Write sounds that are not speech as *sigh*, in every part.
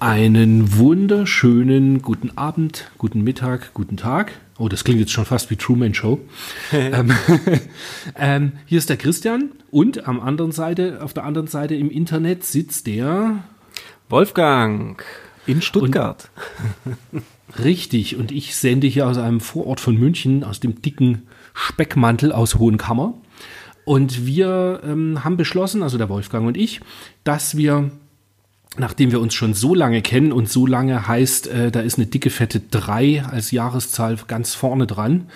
Einen wunderschönen guten Abend, guten Mittag, guten Tag. Oh, das klingt jetzt schon fast wie Truman Show. *laughs* ähm, *laughs* ähm, hier ist der Christian und am anderen Seite, auf der anderen Seite im Internet sitzt der Wolfgang in Stuttgart. Und, *laughs* richtig, und ich sende hier aus einem Vorort von München, aus dem dicken Speckmantel aus Hohenkammer. Und wir ähm, haben beschlossen, also der Wolfgang und ich, dass wir nachdem wir uns schon so lange kennen und so lange heißt, äh, da ist eine dicke fette 3 als Jahreszahl ganz vorne dran,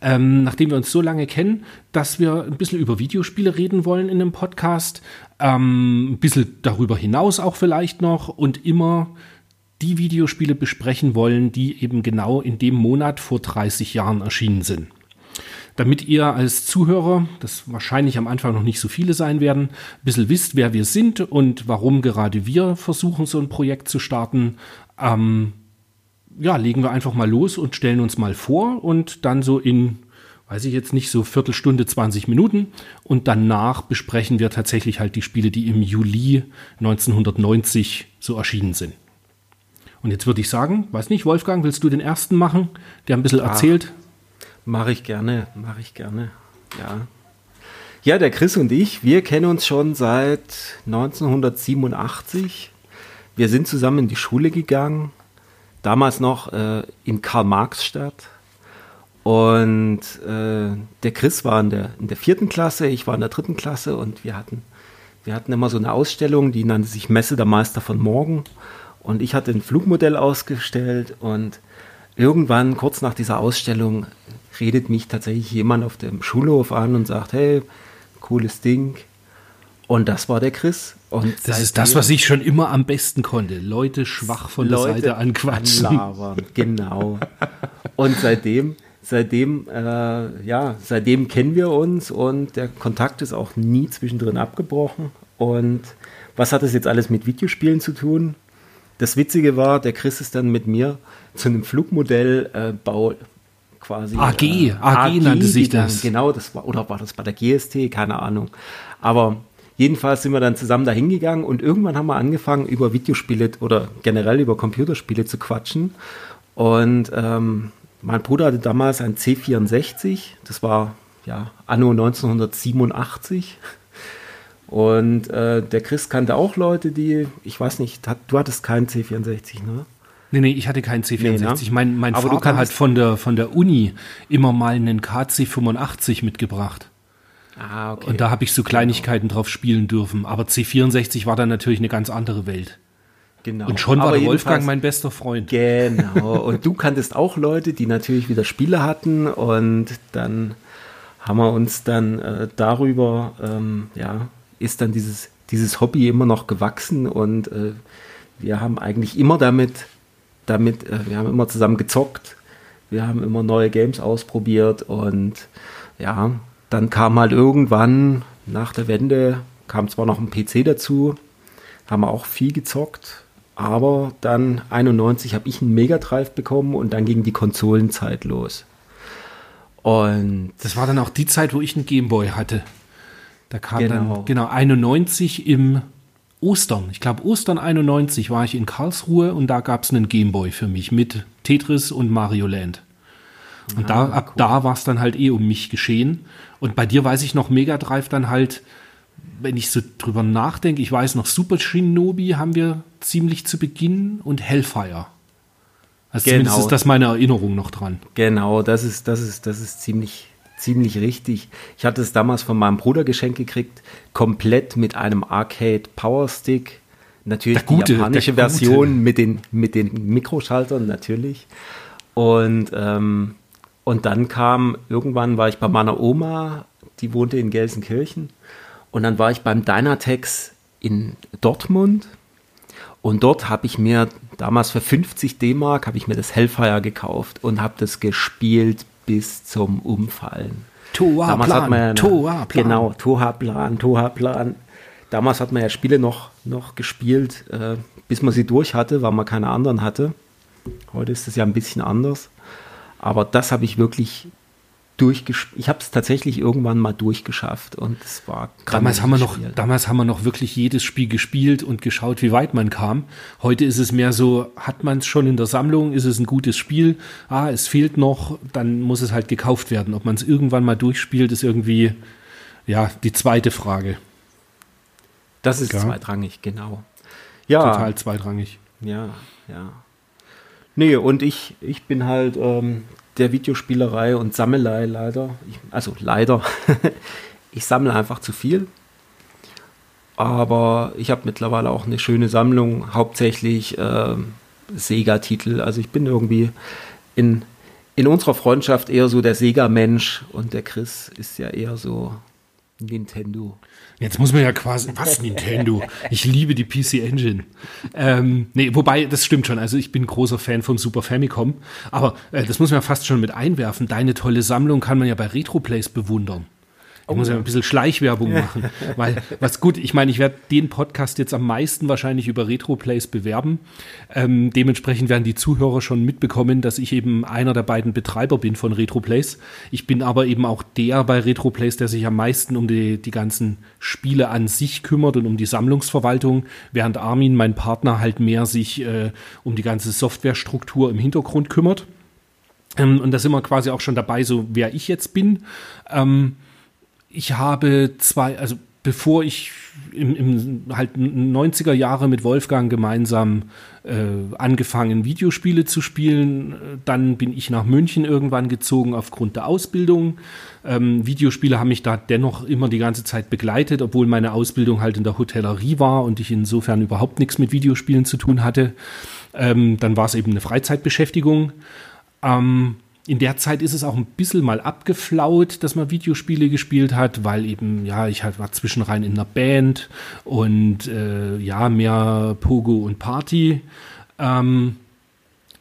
ähm, nachdem wir uns so lange kennen, dass wir ein bisschen über Videospiele reden wollen in dem Podcast, ähm, ein bisschen darüber hinaus auch vielleicht noch und immer die Videospiele besprechen wollen, die eben genau in dem Monat vor 30 Jahren erschienen sind damit ihr als Zuhörer, das wahrscheinlich am Anfang noch nicht so viele sein werden, ein bisschen wisst, wer wir sind und warum gerade wir versuchen, so ein Projekt zu starten. Ähm, ja, legen wir einfach mal los und stellen uns mal vor und dann so in, weiß ich jetzt nicht, so Viertelstunde, 20 Minuten und danach besprechen wir tatsächlich halt die Spiele, die im Juli 1990 so erschienen sind. Und jetzt würde ich sagen, weiß nicht, Wolfgang, willst du den ersten machen, der ein bisschen Ach. erzählt? Mache ich gerne, mache ich gerne. Ja. Ja, der Chris und ich, wir kennen uns schon seit 1987. Wir sind zusammen in die Schule gegangen, damals noch äh, in Karl-Marx-Stadt. Und äh, der Chris war in der, in der vierten Klasse, ich war in der dritten Klasse und wir hatten, wir hatten immer so eine Ausstellung, die nannte sich Messe der Meister von morgen. Und ich hatte ein Flugmodell ausgestellt und irgendwann, kurz nach dieser Ausstellung, redet mich tatsächlich jemand auf dem Schulhof an und sagt, hey, cooles Ding. Und das war der Chris. Und das ist das, was ich schon immer am besten konnte. Leute schwach von Leute der Seite anquatschen. Anlabern, genau. Und seitdem, seitdem, äh, ja, seitdem kennen wir uns und der Kontakt ist auch nie zwischendrin abgebrochen. Und was hat das jetzt alles mit Videospielen zu tun? Das Witzige war, der Chris ist dann mit mir zu einem Flugmodellbau äh, quasi. AG, äh, AG, AG nannte sich das. Genau, das war, oder war das bei der GST, keine Ahnung. Aber jedenfalls sind wir dann zusammen da hingegangen und irgendwann haben wir angefangen, über Videospiele oder generell über Computerspiele zu quatschen. Und ähm, mein Bruder hatte damals ein C64, das war ja anno 1987. Und äh, der Chris kannte auch Leute, die, ich weiß nicht, hat, du hattest keinen C64, ne? Nee, nee, ich hatte keinen C64. Nee, ne? Mein, mein Aber Vater hat von der, von der Uni immer mal einen KC85 mitgebracht. Ah, okay. Und da habe ich so Kleinigkeiten drauf spielen dürfen. Aber C64 war dann natürlich eine ganz andere Welt. Genau. Und schon war der Wolfgang mein bester Freund. Genau. *laughs* Und du kanntest auch Leute, die natürlich wieder Spiele hatten. Und dann haben wir uns dann äh, darüber, ähm, ja, ist dann dieses, dieses Hobby immer noch gewachsen. Und äh, wir haben eigentlich immer damit damit, äh, wir haben immer zusammen gezockt, wir haben immer neue Games ausprobiert und ja, dann kam halt irgendwann nach der Wende, kam zwar noch ein PC dazu, haben wir auch viel gezockt, aber dann 91 habe ich einen Mega Drive bekommen und dann ging die Konsolenzeit los. Und das war dann auch die Zeit, wo ich einen Gameboy hatte. Da kam genau. dann genau 91 im Ostern, ich glaube Ostern 91 war ich in Karlsruhe und da gab es einen Gameboy für mich mit Tetris und Mario Land. Und ah, da, ab cool. da war es dann halt eh um mich geschehen. Und bei dir weiß ich noch Mega Drive dann halt, wenn ich so drüber nachdenke, ich weiß noch, Super Shinobi haben wir ziemlich zu Beginn und Hellfire. Also genau. zumindest ist das meine Erinnerung noch dran. Genau, das ist, das ist, das ist ziemlich, ziemlich richtig. Ich hatte es damals von meinem Bruder geschenkt gekriegt, komplett mit einem Arcade Power Stick. Natürlich gute, die japanische Version mit den, mit den Mikroschaltern, natürlich. Und, ähm, und dann kam, irgendwann war ich bei meiner Oma, die wohnte in Gelsenkirchen. Und dann war ich beim Dynatex in Dortmund. Und dort habe ich mir damals für 50 D-Mark habe ich mir das Hellfire gekauft und habe das gespielt bis zum Umfallen. Toa Damals Plan, hat man ja, Toa Plan. Genau, Toa Plan, Toa Plan. Damals hat man ja Spiele noch, noch gespielt, äh, bis man sie durch hatte, weil man keine anderen hatte. Heute ist es ja ein bisschen anders. Aber das habe ich wirklich durchgespielt. Ich habe es tatsächlich irgendwann mal durchgeschafft und es war damals haben wir noch Spiel. damals haben wir noch wirklich jedes Spiel gespielt und geschaut, wie weit man kam. Heute ist es mehr so, hat man es schon in der Sammlung, ist es ein gutes Spiel? Ah, es fehlt noch, dann muss es halt gekauft werden. Ob man es irgendwann mal durchspielt, ist irgendwie ja die zweite Frage. Das ist ja. zweitrangig, genau. Ja, total zweitrangig. Ja, ja. Nee, und ich, ich bin halt ähm, der Videospielerei und Sammelei leider. Ich, also leider. *laughs* ich sammle einfach zu viel. Aber ich habe mittlerweile auch eine schöne Sammlung, hauptsächlich äh, Sega-Titel. Also ich bin irgendwie in, in unserer Freundschaft eher so der Sega-Mensch und der Chris ist ja eher so Nintendo. Jetzt muss man ja quasi, was Nintendo? Ich liebe die PC Engine. Ähm, nee, wobei, das stimmt schon. Also ich bin großer Fan vom Super Famicom. Aber äh, das muss man ja fast schon mit einwerfen. Deine tolle Sammlung kann man ja bei Retroplays bewundern. Ich muss ja ein bisschen Schleichwerbung machen, weil was gut, ich meine, ich werde den Podcast jetzt am meisten wahrscheinlich über Retroplays bewerben. Ähm, dementsprechend werden die Zuhörer schon mitbekommen, dass ich eben einer der beiden Betreiber bin von Retroplays. Ich bin aber eben auch der bei Retroplays, der sich am meisten um die, die ganzen Spiele an sich kümmert und um die Sammlungsverwaltung, während Armin, mein Partner, halt mehr sich äh, um die ganze Softwarestruktur im Hintergrund kümmert. Ähm, und da sind wir quasi auch schon dabei, so wer ich jetzt bin. Ähm, ich habe zwei, also bevor ich im, im halt 90er Jahre mit Wolfgang gemeinsam äh, angefangen, Videospiele zu spielen. Dann bin ich nach München irgendwann gezogen aufgrund der Ausbildung. Ähm, Videospiele haben mich da dennoch immer die ganze Zeit begleitet, obwohl meine Ausbildung halt in der Hotellerie war und ich insofern überhaupt nichts mit Videospielen zu tun hatte. Ähm, dann war es eben eine Freizeitbeschäftigung. Ähm, in der Zeit ist es auch ein bisschen mal abgeflaut, dass man Videospiele gespielt hat, weil eben, ja, ich halt war zwischenrein in einer Band und äh, ja, mehr Pogo und Party. Ähm,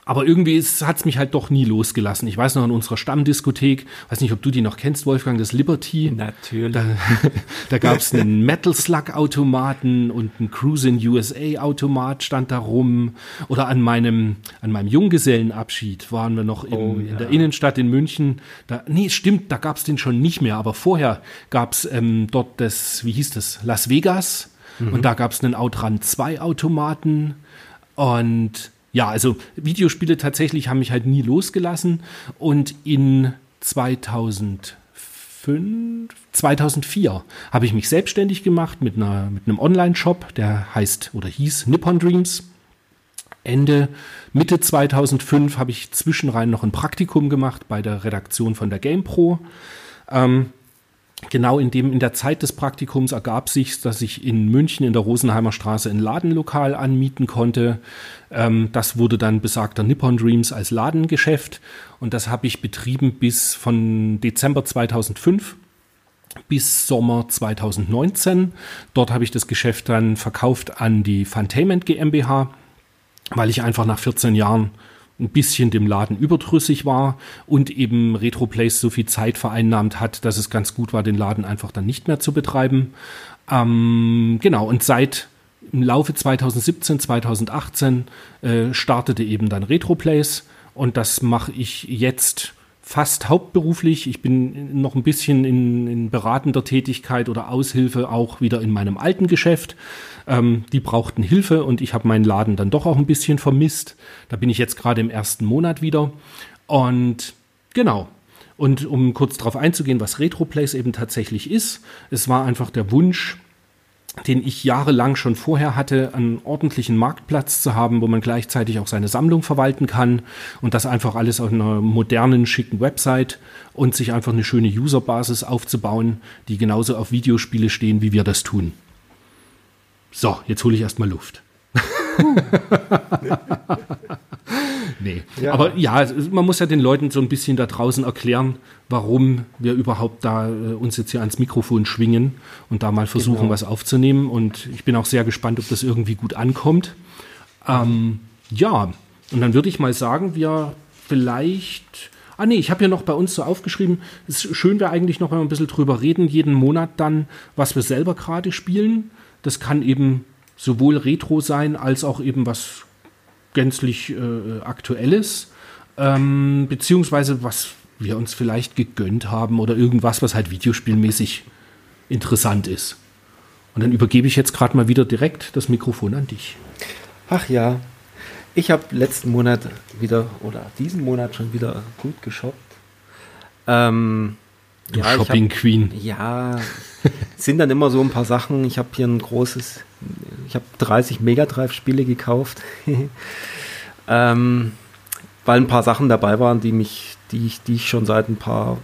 aber irgendwie hat es mich halt doch nie losgelassen. Ich weiß noch in unserer Stammdiskothek, weiß nicht, ob du die noch kennst, Wolfgang, das Liberty. Natürlich. Da, *laughs* da gab es einen Metal Slug-Automaten und einen Cruisin USA-Automat stand da rum. Oder an meinem, an meinem Junggesellenabschied waren wir noch im, oh, ja. in der Innenstadt in München. Da, nee, stimmt, da gab es den schon nicht mehr. Aber vorher gab es ähm, dort das, wie hieß das, Las Vegas. Mhm. Und da gab es einen Outrun 2 Automaten. Und ja, also Videospiele tatsächlich haben mich halt nie losgelassen und in 2005, 2004 habe ich mich selbstständig gemacht mit, einer, mit einem Online-Shop, der heißt oder hieß Nippon Dreams. Ende, Mitte 2005 habe ich zwischenrein noch ein Praktikum gemacht bei der Redaktion von der GamePro. Ähm, genau in dem, in der Zeit des Praktikums ergab sich, dass ich in München in der Rosenheimer Straße ein Ladenlokal anmieten konnte. Ähm, das wurde dann besagter Nippon Dreams als Ladengeschäft und das habe ich betrieben bis von Dezember 2005 bis Sommer 2019. Dort habe ich das Geschäft dann verkauft an die Funtainment GmbH, weil ich einfach nach 14 Jahren ein bisschen dem Laden überdrüssig war und eben Retroplace so viel Zeit vereinnahmt hat, dass es ganz gut war, den Laden einfach dann nicht mehr zu betreiben. Ähm, genau, und seit im Laufe 2017, 2018 äh, startete eben dann Retroplace und das mache ich jetzt fast hauptberuflich. Ich bin noch ein bisschen in, in beratender Tätigkeit oder Aushilfe auch wieder in meinem alten Geschäft. Ähm, die brauchten Hilfe und ich habe meinen Laden dann doch auch ein bisschen vermisst. Da bin ich jetzt gerade im ersten Monat wieder. Und genau. Und um kurz darauf einzugehen, was Retroplays eben tatsächlich ist, es war einfach der Wunsch, den ich jahrelang schon vorher hatte, einen ordentlichen Marktplatz zu haben, wo man gleichzeitig auch seine Sammlung verwalten kann und das einfach alles auf einer modernen, schicken Website und sich einfach eine schöne Userbasis aufzubauen, die genauso auf Videospiele stehen, wie wir das tun. So, jetzt hole ich erstmal Luft. *laughs* nee. Ja. Aber ja, man muss ja den Leuten so ein bisschen da draußen erklären, warum wir überhaupt da äh, uns jetzt hier ans Mikrofon schwingen und da mal versuchen, genau. was aufzunehmen. Und ich bin auch sehr gespannt, ob das irgendwie gut ankommt. Ähm, ja, und dann würde ich mal sagen, wir vielleicht. Ah nee, ich habe ja noch bei uns so aufgeschrieben, es ist schön wäre eigentlich noch, wir ein bisschen drüber reden, jeden Monat dann, was wir selber gerade spielen. Das kann eben sowohl Retro sein, als auch eben was gänzlich äh, Aktuelles. Ähm, beziehungsweise was wir uns vielleicht gegönnt haben oder irgendwas, was halt videospielmäßig interessant ist. Und dann übergebe ich jetzt gerade mal wieder direkt das Mikrofon an dich. Ach ja, ich habe letzten Monat wieder oder diesen Monat schon wieder gut geshoppt. Ähm, du ja, Shopping hab, Queen. Ja, sind dann immer so ein paar Sachen. Ich habe hier ein großes, ich habe 30 Mega Drive Spiele gekauft, *laughs* ähm, weil ein paar Sachen dabei waren, die mich, die ich, die ich schon seit ein paar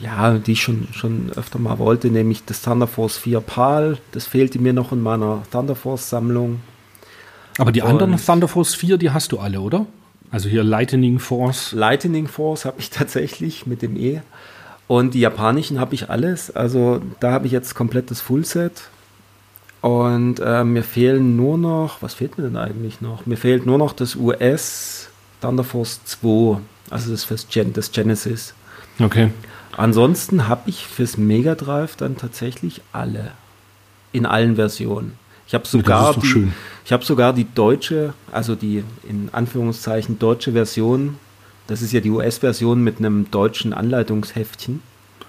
ja, die ich schon, schon öfter mal wollte, nämlich das Thunder Force 4 PAL. Das fehlte mir noch in meiner Thunder Force Sammlung. Aber die Und anderen Thunder Force 4, die hast du alle, oder? Also hier Lightning Force. Lightning Force habe ich *laughs* tatsächlich mit dem E. Und die japanischen habe ich alles. Also da habe ich jetzt komplettes Fullset. Und äh, mir fehlen nur noch, was fehlt mir denn eigentlich noch? Mir fehlt nur noch das US Thunder Force 2, also das fürs Gen, das Genesis. Okay. Ansonsten habe ich fürs Mega Drive dann tatsächlich alle. In allen Versionen. Ich habe sogar, die, ich hab sogar die deutsche, also die in Anführungszeichen deutsche Version. Das ist ja die US-Version mit einem deutschen Anleitungsheftchen.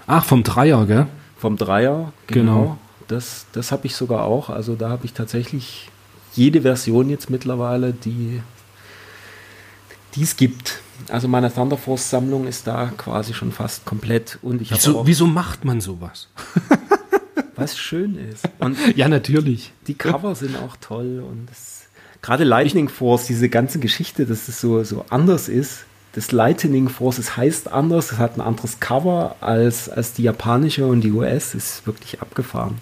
Ach, vom Dreier, gell? Vom Dreier, genau. genau. Das, das habe ich sogar auch. Also da habe ich tatsächlich jede Version jetzt mittlerweile, die es gibt. Also meine Thunder Force Sammlung ist da quasi schon fast komplett. Und ich wieso, wieso macht man sowas? *laughs* was schön ist. Und *laughs* ja, natürlich. Die Cover sind auch toll und das, gerade Lightning Force, diese ganze Geschichte, dass es so, so anders ist. Das Lightning Force, es heißt anders, es hat ein anderes Cover als, als die japanische und die US, ist wirklich abgefahren.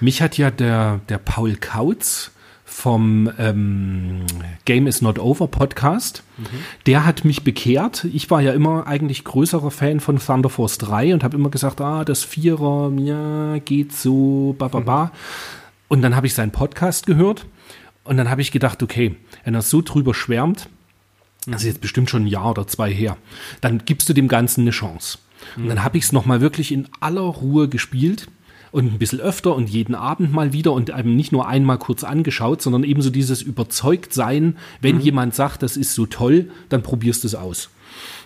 Mich hat ja der, der Paul Kautz vom ähm, Game is Not Over Podcast. Mhm. Der hat mich bekehrt. Ich war ja immer eigentlich größerer Fan von Thunder Force 3 und habe immer gesagt, ah, das Vierer, ja, geht so, ba, ba, ba. Mhm. Und dann habe ich seinen Podcast gehört und dann habe ich gedacht, okay, wenn er so drüber schwärmt, das ist jetzt bestimmt schon ein Jahr oder zwei her, dann gibst du dem Ganzen eine Chance. Und dann habe ich es nochmal wirklich in aller Ruhe gespielt und ein bisschen öfter und jeden Abend mal wieder und einem nicht nur einmal kurz angeschaut, sondern ebenso dieses Überzeugtsein, wenn mhm. jemand sagt, das ist so toll, dann probierst du es aus.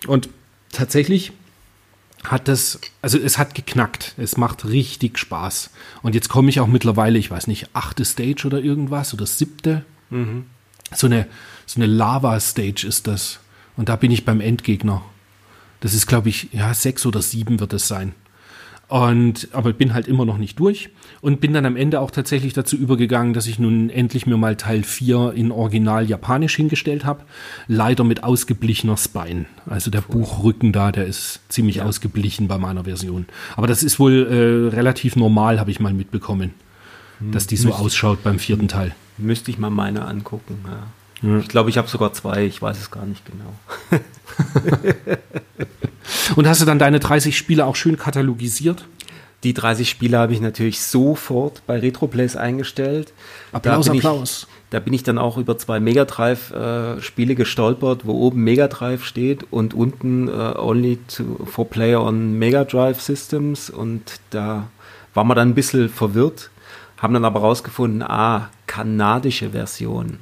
Und tatsächlich hat das, also es hat geknackt. Es macht richtig Spaß. Und jetzt komme ich auch mittlerweile, ich weiß nicht, achte Stage oder irgendwas oder siebte. Mhm. So eine, so eine Lava-Stage ist das. Und da bin ich beim Endgegner. Das ist, glaube ich, ja, sechs oder sieben wird es sein. Und, aber bin halt immer noch nicht durch und bin dann am Ende auch tatsächlich dazu übergegangen, dass ich nun endlich mir mal Teil 4 in Original Japanisch hingestellt habe. Leider mit ausgeblichener Spine. Also der Voll. Buchrücken da, der ist ziemlich ja. ausgeblichen bei meiner Version. Aber das ist wohl äh, relativ normal, habe ich mal mitbekommen, hm. dass die so Müsste, ausschaut beim vierten Teil. Müsste ich mal meine angucken, ja. Ich glaube, ich habe sogar zwei, ich weiß es gar nicht genau. *laughs* Und hast du dann deine 30 Spiele auch schön katalogisiert? Die 30 Spiele habe ich natürlich sofort bei Retroplays eingestellt. Applaus, da Applaus. Ich, da bin ich dann auch über zwei Mega Drive-Spiele äh, gestolpert, wo oben Mega Drive steht und unten äh, Only to, for Player on Mega Drive Systems. Und da war man dann ein bisschen verwirrt, haben dann aber rausgefunden, ah, kanadische Version.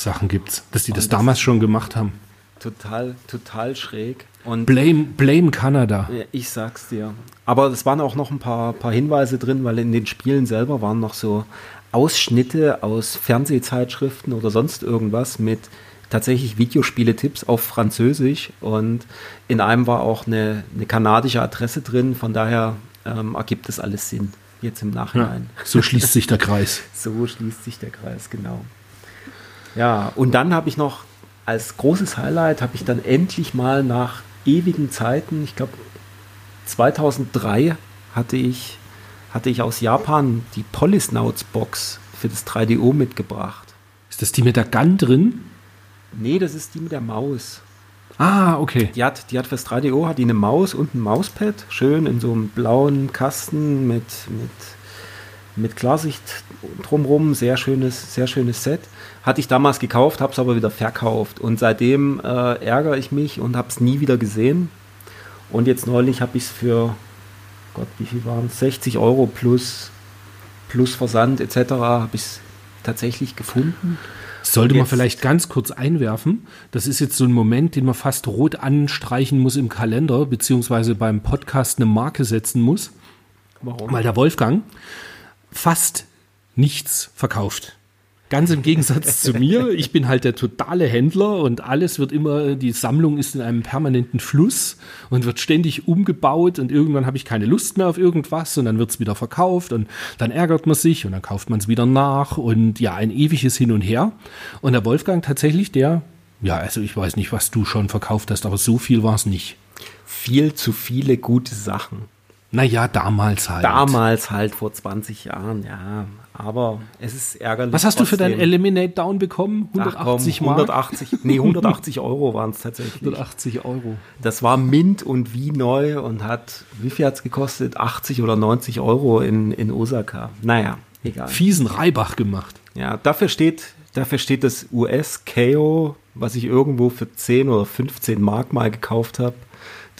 Sachen gibt's, dass die das, das damals schon gemacht haben. Total, total schräg. Und blame, blame Kanada. Ich sag's dir. Aber es waren auch noch ein paar, paar Hinweise drin, weil in den Spielen selber waren noch so Ausschnitte aus Fernsehzeitschriften oder sonst irgendwas mit tatsächlich Videospiele-Tipps auf Französisch und in einem war auch eine, eine kanadische Adresse drin, von daher ähm, ergibt das alles Sinn, jetzt im Nachhinein. Ja, so schließt sich der Kreis. *laughs* so schließt sich der Kreis, genau. Ja, und dann habe ich noch als großes Highlight, habe ich dann endlich mal nach ewigen Zeiten, ich glaube 2003 hatte ich, hatte ich aus Japan die Polysnouts Box für das 3DO mitgebracht. Ist das die mit der Gun drin? Nee, das ist die mit der Maus. Ah, okay. Die hat, die hat fürs 3DO hat die eine Maus und ein Mauspad, schön in so einem blauen Kasten mit, mit, mit Klarsicht drumrum, sehr schönes, sehr schönes Set. Hatte ich damals gekauft, habe es aber wieder verkauft. Und seitdem äh, ärgere ich mich und habe es nie wieder gesehen. Und jetzt neulich habe ich es für, Gott, wie viel waren es? 60 Euro plus, plus Versand etc. habe ich es tatsächlich gefunden. Sollte man vielleicht ganz kurz einwerfen. Das ist jetzt so ein Moment, den man fast rot anstreichen muss im Kalender, beziehungsweise beim Podcast eine Marke setzen muss. Warum? Weil der Wolfgang fast nichts verkauft. Ganz im Gegensatz *laughs* zu mir. Ich bin halt der totale Händler und alles wird immer, die Sammlung ist in einem permanenten Fluss und wird ständig umgebaut und irgendwann habe ich keine Lust mehr auf irgendwas und dann wird es wieder verkauft und dann ärgert man sich und dann kauft man es wieder nach und ja, ein ewiges Hin und Her. Und der Wolfgang tatsächlich, der, ja, also ich weiß nicht, was du schon verkauft hast, aber so viel war es nicht. Viel zu viele gute Sachen. Naja, damals halt. Damals halt vor 20 Jahren, ja. Aber es ist ärgerlich. Was hast trotzdem. du für dein Eliminate Down bekommen? 180 Ach komm, 180, nee, *laughs* 180 Euro waren es tatsächlich. 180 Euro. Das war Mint und wie neu und hat, wie viel hat es gekostet? 80 oder 90 Euro in, in Osaka. Naja, egal. Fiesen Reibach gemacht. Ja, dafür steht, dafür steht das US-KO, was ich irgendwo für 10 oder 15 Mark mal gekauft habe.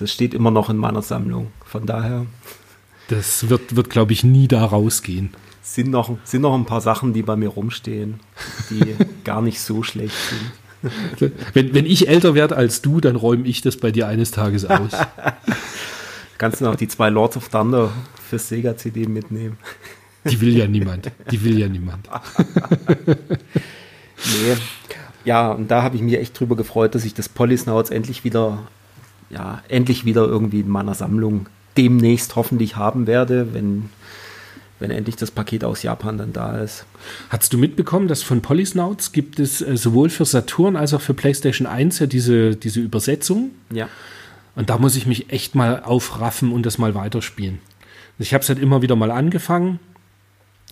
Das steht immer noch in meiner Sammlung. Von daher. Das wird, wird glaube ich, nie da rausgehen. Sind noch, sind noch ein paar Sachen, die bei mir rumstehen, die *laughs* gar nicht so schlecht sind. Wenn, wenn ich älter werde als du, dann räume ich das bei dir eines Tages aus. *laughs* Kannst du noch die zwei Lords of Thunder für Sega CD mitnehmen? Die will ja niemand. Die will ja niemand. *laughs* nee. Ja, und da habe ich mich echt drüber gefreut, dass ich das Polysnouts endlich wieder, ja, endlich wieder irgendwie in meiner Sammlung demnächst hoffentlich haben werde, wenn, wenn endlich das Paket aus Japan dann da ist. Hast du mitbekommen, dass von Polysnouts gibt es äh, sowohl für Saturn als auch für PlayStation 1 ja diese, diese Übersetzung? Ja. Und da muss ich mich echt mal aufraffen und das mal weiterspielen. Ich habe es halt immer wieder mal angefangen,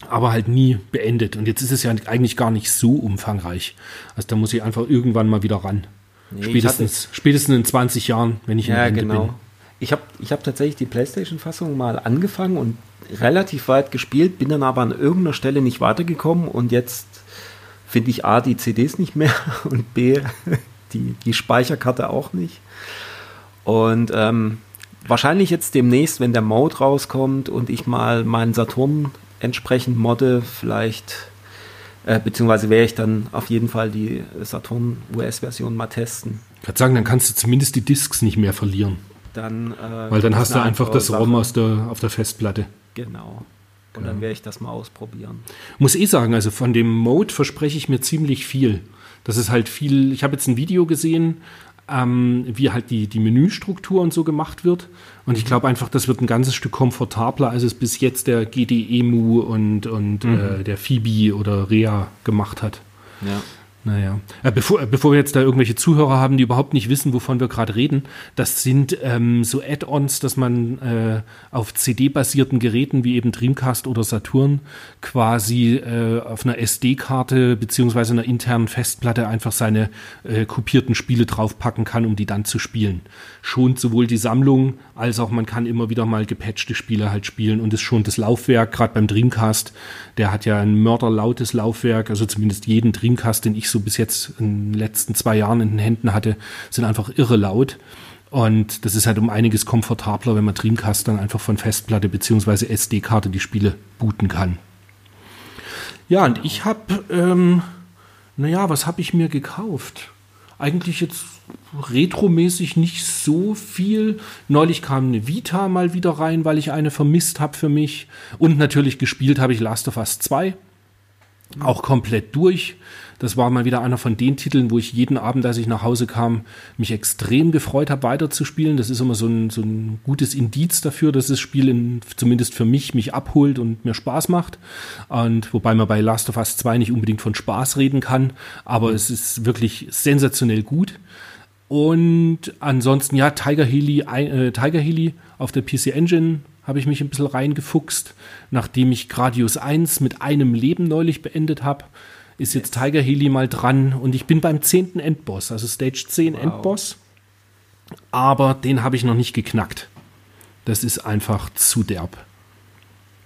aber halt nie beendet. Und jetzt ist es ja eigentlich gar nicht so umfangreich. Also da muss ich einfach irgendwann mal wieder ran. Nee, spätestens, spätestens in 20 Jahren, wenn ich ja, Ende genau. bin. Ich habe ich hab tatsächlich die PlayStation-Fassung mal angefangen und relativ weit gespielt, bin dann aber an irgendeiner Stelle nicht weitergekommen und jetzt finde ich A, die CDs nicht mehr *laughs* und B, die, die Speicherkarte auch nicht. Und ähm, wahrscheinlich jetzt demnächst, wenn der Mode rauskommt und ich mal meinen Saturn entsprechend modde, vielleicht, äh, beziehungsweise werde ich dann auf jeden Fall die Saturn US-Version mal testen. Ich kann sagen, dann kannst du zumindest die Discs nicht mehr verlieren dann. Äh, Weil dann hast du einfach das ROM aus der, auf der Festplatte. Genau. Und genau. dann werde ich das mal ausprobieren. Muss eh sagen, also von dem Mode verspreche ich mir ziemlich viel. Das ist halt viel. Ich habe jetzt ein Video gesehen, ähm, wie halt die, die Menüstruktur und so gemacht wird. Und ich glaube einfach, das wird ein ganzes Stück komfortabler, als es bis jetzt der GDEMU und, und mhm. äh, der Phoebe oder Rea gemacht hat. Ja. Naja, äh, bevor, äh, bevor wir jetzt da irgendwelche Zuhörer haben, die überhaupt nicht wissen, wovon wir gerade reden, das sind ähm, so Add-ons, dass man äh, auf CD-basierten Geräten wie eben Dreamcast oder Saturn quasi äh, auf einer SD-Karte beziehungsweise einer internen Festplatte einfach seine äh, kopierten Spiele draufpacken kann, um die dann zu spielen. Schont sowohl die Sammlung als auch man kann immer wieder mal gepatchte Spiele halt spielen und es schont das Laufwerk, gerade beim Dreamcast, der hat ja ein mörderlautes Laufwerk, also zumindest jeden Dreamcast, den ich so bis jetzt in den letzten zwei Jahren in den Händen hatte, sind einfach irre laut. Und das ist halt um einiges komfortabler, wenn man Dreamcast dann einfach von Festplatte bzw. SD-Karte die Spiele booten kann. Ja, und ich habe, ähm, naja, was habe ich mir gekauft? Eigentlich jetzt retromäßig nicht so viel. Neulich kam eine Vita mal wieder rein, weil ich eine vermisst habe für mich. Und natürlich gespielt habe ich Last of Us 2. Auch komplett durch. Das war mal wieder einer von den Titeln, wo ich jeden Abend, als ich nach Hause kam, mich extrem gefreut habe, weiterzuspielen. Das ist immer so ein, so ein gutes Indiz dafür, dass das Spiel in, zumindest für mich mich abholt und mir Spaß macht. Und wobei man bei Last of Us 2 nicht unbedingt von Spaß reden kann, aber es ist wirklich sensationell gut. Und ansonsten, ja, Tiger Healy, äh, Tiger Healy auf der PC Engine habe ich mich ein bisschen reingefuchst, nachdem ich Gradius 1 mit einem Leben neulich beendet habe ist jetzt Tiger Healy mal dran und ich bin beim zehnten Endboss, also Stage 10 wow. Endboss. Aber den habe ich noch nicht geknackt. Das ist einfach zu derb.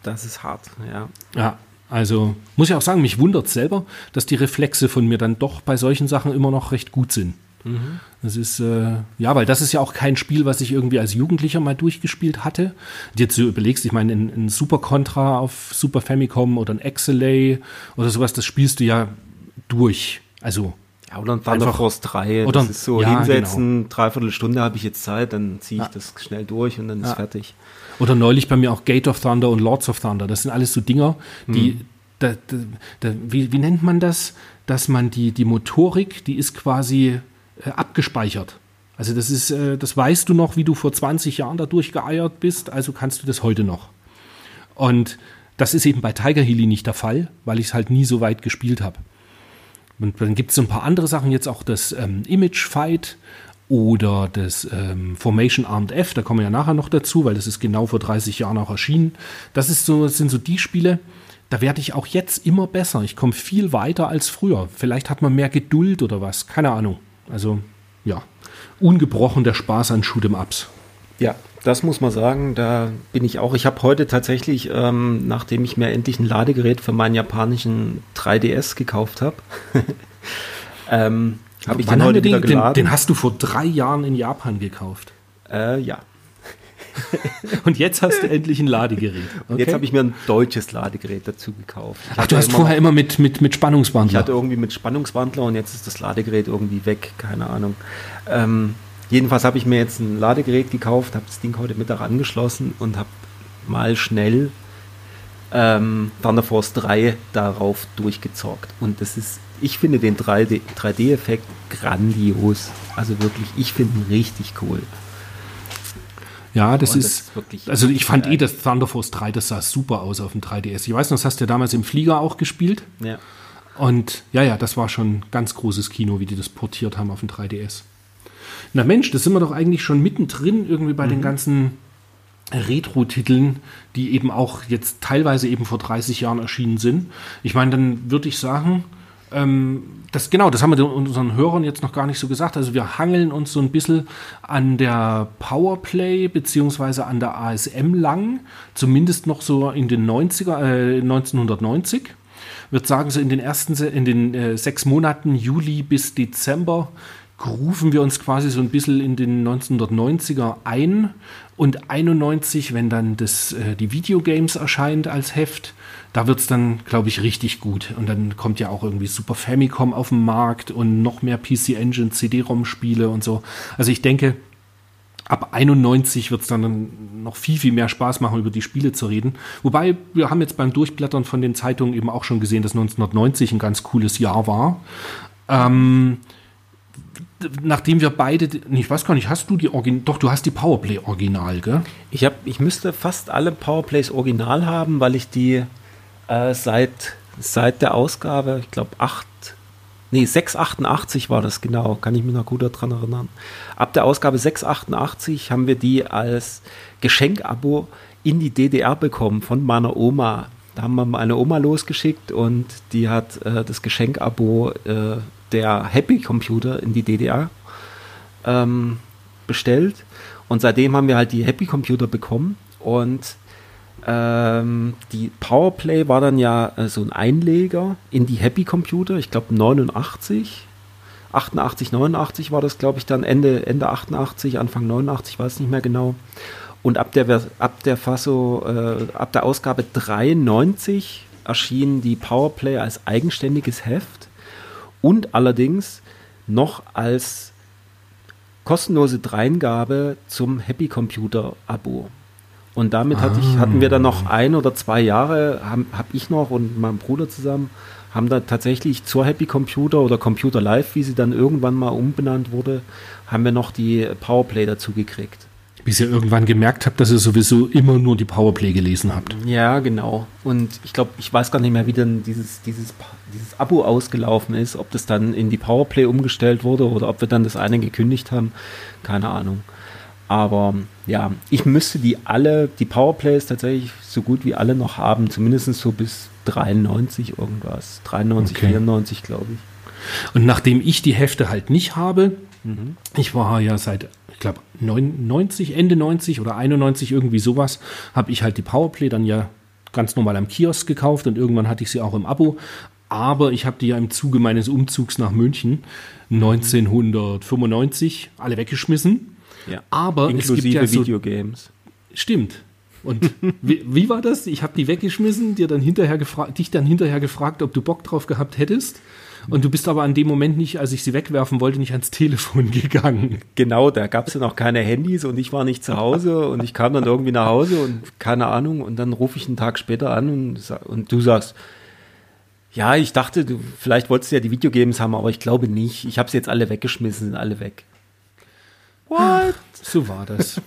Das ist hart, ja. Ja, also muss ich auch sagen, mich wundert selber, dass die Reflexe von mir dann doch bei solchen Sachen immer noch recht gut sind. Mhm. Das ist, äh, ja, weil das ist ja auch kein Spiel, was ich irgendwie als Jugendlicher mal durchgespielt hatte. Jetzt so überlegst, ich meine, ein, ein Super Contra auf Super Famicom oder ein Exelay oder sowas, das spielst du ja durch. Also ja, oder ein Thunder Force 3. Oder, das ist so ja, hinsetzen, genau. dreiviertel Stunde habe ich jetzt Zeit, dann ziehe ich Ja. das schnell durch und dann ist Ja. fertig. Oder neulich bei mir auch Gate of Thunder und Lords of Thunder. Das sind alles so Dinger, die, da, da, da, wie, wie nennt man das? Dass man die, die Motorik, die ist quasi abgespeichert. Also das ist, äh, das weißt du noch, wie du vor 20 Jahren da durchgeeiert bist, also kannst du das heute noch. Und das ist eben bei Tiger Healy nicht der Fall, weil ich es halt nie so weit gespielt habe. Und dann gibt es so ein paar andere Sachen, jetzt auch das ähm, Image Fight oder das ähm, Formation Armed F, da kommen wir ja nachher noch dazu, weil das ist genau vor 30 Jahren auch erschienen. Das, ist so, das sind so die Spiele, da werde ich auch jetzt immer besser. Ich komme viel weiter als früher. Vielleicht hat man mehr Geduld oder was, keine Ahnung. Also ja, ungebrochen der Spaß an Shoot'em Ups. Ja, das muss man sagen. Da bin ich auch. Ich habe heute tatsächlich, ähm, nachdem ich mir endlich ein Ladegerät für meinen japanischen 3DS gekauft habe, *laughs* ähm, habe ich den heute wieder den, den, geladen. den hast du vor drei Jahren in Japan gekauft. äh, ja. *laughs* Und jetzt hast du endlich ein Ladegerät. Und Jetzt habe ich mir ein deutsches Ladegerät dazu gekauft. Ich Ach, du hast immer vorher immer mit, mit, mit Ich Spannungswandler. hatte irgendwie mit Spannungswandler und jetzt ist das Ladegerät irgendwie weg, keine Ahnung. Ähm, jedenfalls habe ich mir jetzt ein Ladegerät gekauft, habe das Ding heute Mittag angeschlossen und habe mal schnell ähm, Thunder Force 3 darauf durchgezockt. Und das ist, ich finde den 3D 3D-Effekt grandios. Also wirklich, ich finde ihn richtig cool. Ja, das Oh, das ist, ist wirklich also ich fand eh das Thunder Force 3, das sah super aus auf dem 3DS. Ich weiß noch, das hast du ja damals im Flieger auch gespielt. Ja. Und ja, ja, das war schon ganz großes Kino, wie die das portiert haben auf dem 3DS. Na Mensch, das sind wir doch eigentlich schon mittendrin irgendwie bei den ganzen Retro-Titeln, die eben auch jetzt teilweise eben vor 30 Jahren erschienen sind. Ich meine, dann würde ich sagen, ähm, das, genau, das haben wir unseren Hörern jetzt noch gar nicht so gesagt. Also wir hangeln uns so ein bisschen an der Powerplay beziehungsweise an der ASM lang, zumindest noch so in den 90er, äh, 1990 würde sagen, so in den ersten, in den äh, sechs Monaten Juli bis Dezember rufen wir uns quasi so ein bisschen in den 1990er ein und 91, wenn dann das, äh, die Videogames erscheint als Heft, da wird es dann, glaube ich, richtig gut. Und dann kommt ja auch irgendwie Super Famicom auf den Markt und noch mehr PC Engine, CD-ROM-Spiele und so. Also ich denke, ab 91 wird es dann noch viel, viel mehr Spaß machen, über die Spiele zu reden. Wobei, wir haben jetzt beim Durchblättern von den Zeitungen eben auch schon gesehen, dass 1990 ein ganz cooles Jahr war. Ähm, nachdem wir beide, ich weiß gar nicht, hast du die Origin, doch, du hast die Powerplay Original, gell? Ich, hab, ich müsste fast alle Powerplays original haben, weil ich die äh, seit, seit der Ausgabe, ich glaube 8, nee 688 war das genau, kann ich mich noch gut daran erinnern. Ab der Ausgabe 688 haben wir die als Geschenkabo in die DDR bekommen von meiner Oma. Da haben wir meine Oma losgeschickt und die hat äh, das Geschenkabo äh, der Happy Computer in die DDR ähm, bestellt. Und seitdem haben wir halt die Happy Computer bekommen. Und ähm, die Powerplay war dann ja äh, so ein Einleger in die Happy Computer. Ich glaube 89. 88, 89 war das, glaube ich, dann Ende, Ende 88, Anfang 89, weiß nicht mehr genau. Und ab der, ab der Fasso, äh, ab der Ausgabe 93 erschien die Powerplay als eigenständiges Heft und allerdings noch als kostenlose Dreingabe zum Happy Computer Abo. Und damit hatte ich, hatten wir dann noch ein oder zwei Jahre, habe hab ich noch und mein Bruder zusammen, haben da tatsächlich zur Happy Computer oder Computer Live, wie sie dann irgendwann mal umbenannt wurde, haben wir noch die Powerplay dazu gekriegt. Bis ihr irgendwann gemerkt habt, dass ihr sowieso immer nur die Powerplay gelesen habt. Ja, genau. Und ich glaube, ich weiß gar nicht mehr, wie dann dieses, dieses, dieses Abo ausgelaufen ist, ob das dann in die Powerplay umgestellt wurde oder ob wir dann das eine gekündigt haben. Keine Ahnung. Aber ja, ich müsste die alle, die Powerplays tatsächlich so gut wie alle noch haben, zumindest so bis 93 irgendwas. 93, Okay. 94, glaube ich. Und nachdem ich die Hefte halt nicht habe, ich war ja seit, ich glaube, 90, Ende 90 oder 91, irgendwie sowas, habe ich halt die Powerplay dann ja ganz normal am Kiosk gekauft und irgendwann hatte ich sie auch im Abo. Aber ich habe die ja im Zuge meines Umzugs nach München 1995 alle weggeschmissen. Ja. Aber es Inklusive gibt ja so Videogames. Stimmt. Und *laughs* wie, wie war das? Ich habe die weggeschmissen, dir dann hinterher gefragt, dich dann hinterher gefragt, ob du Bock drauf gehabt hättest. Und du bist aber an dem Moment nicht, als ich sie wegwerfen wollte, nicht ans *laughs* Telefon gegangen. Genau, da gab es ja noch keine Handys und ich war nicht zu Hause *laughs* und ich kam dann irgendwie nach Hause und keine Ahnung und dann rufe ich einen Tag später an und, und du sagst, ja, ich dachte, du vielleicht wolltest du ja die Videogames haben, aber ich glaube nicht. Ich habe sie jetzt alle weggeschmissen, sind alle weg. What? So war das.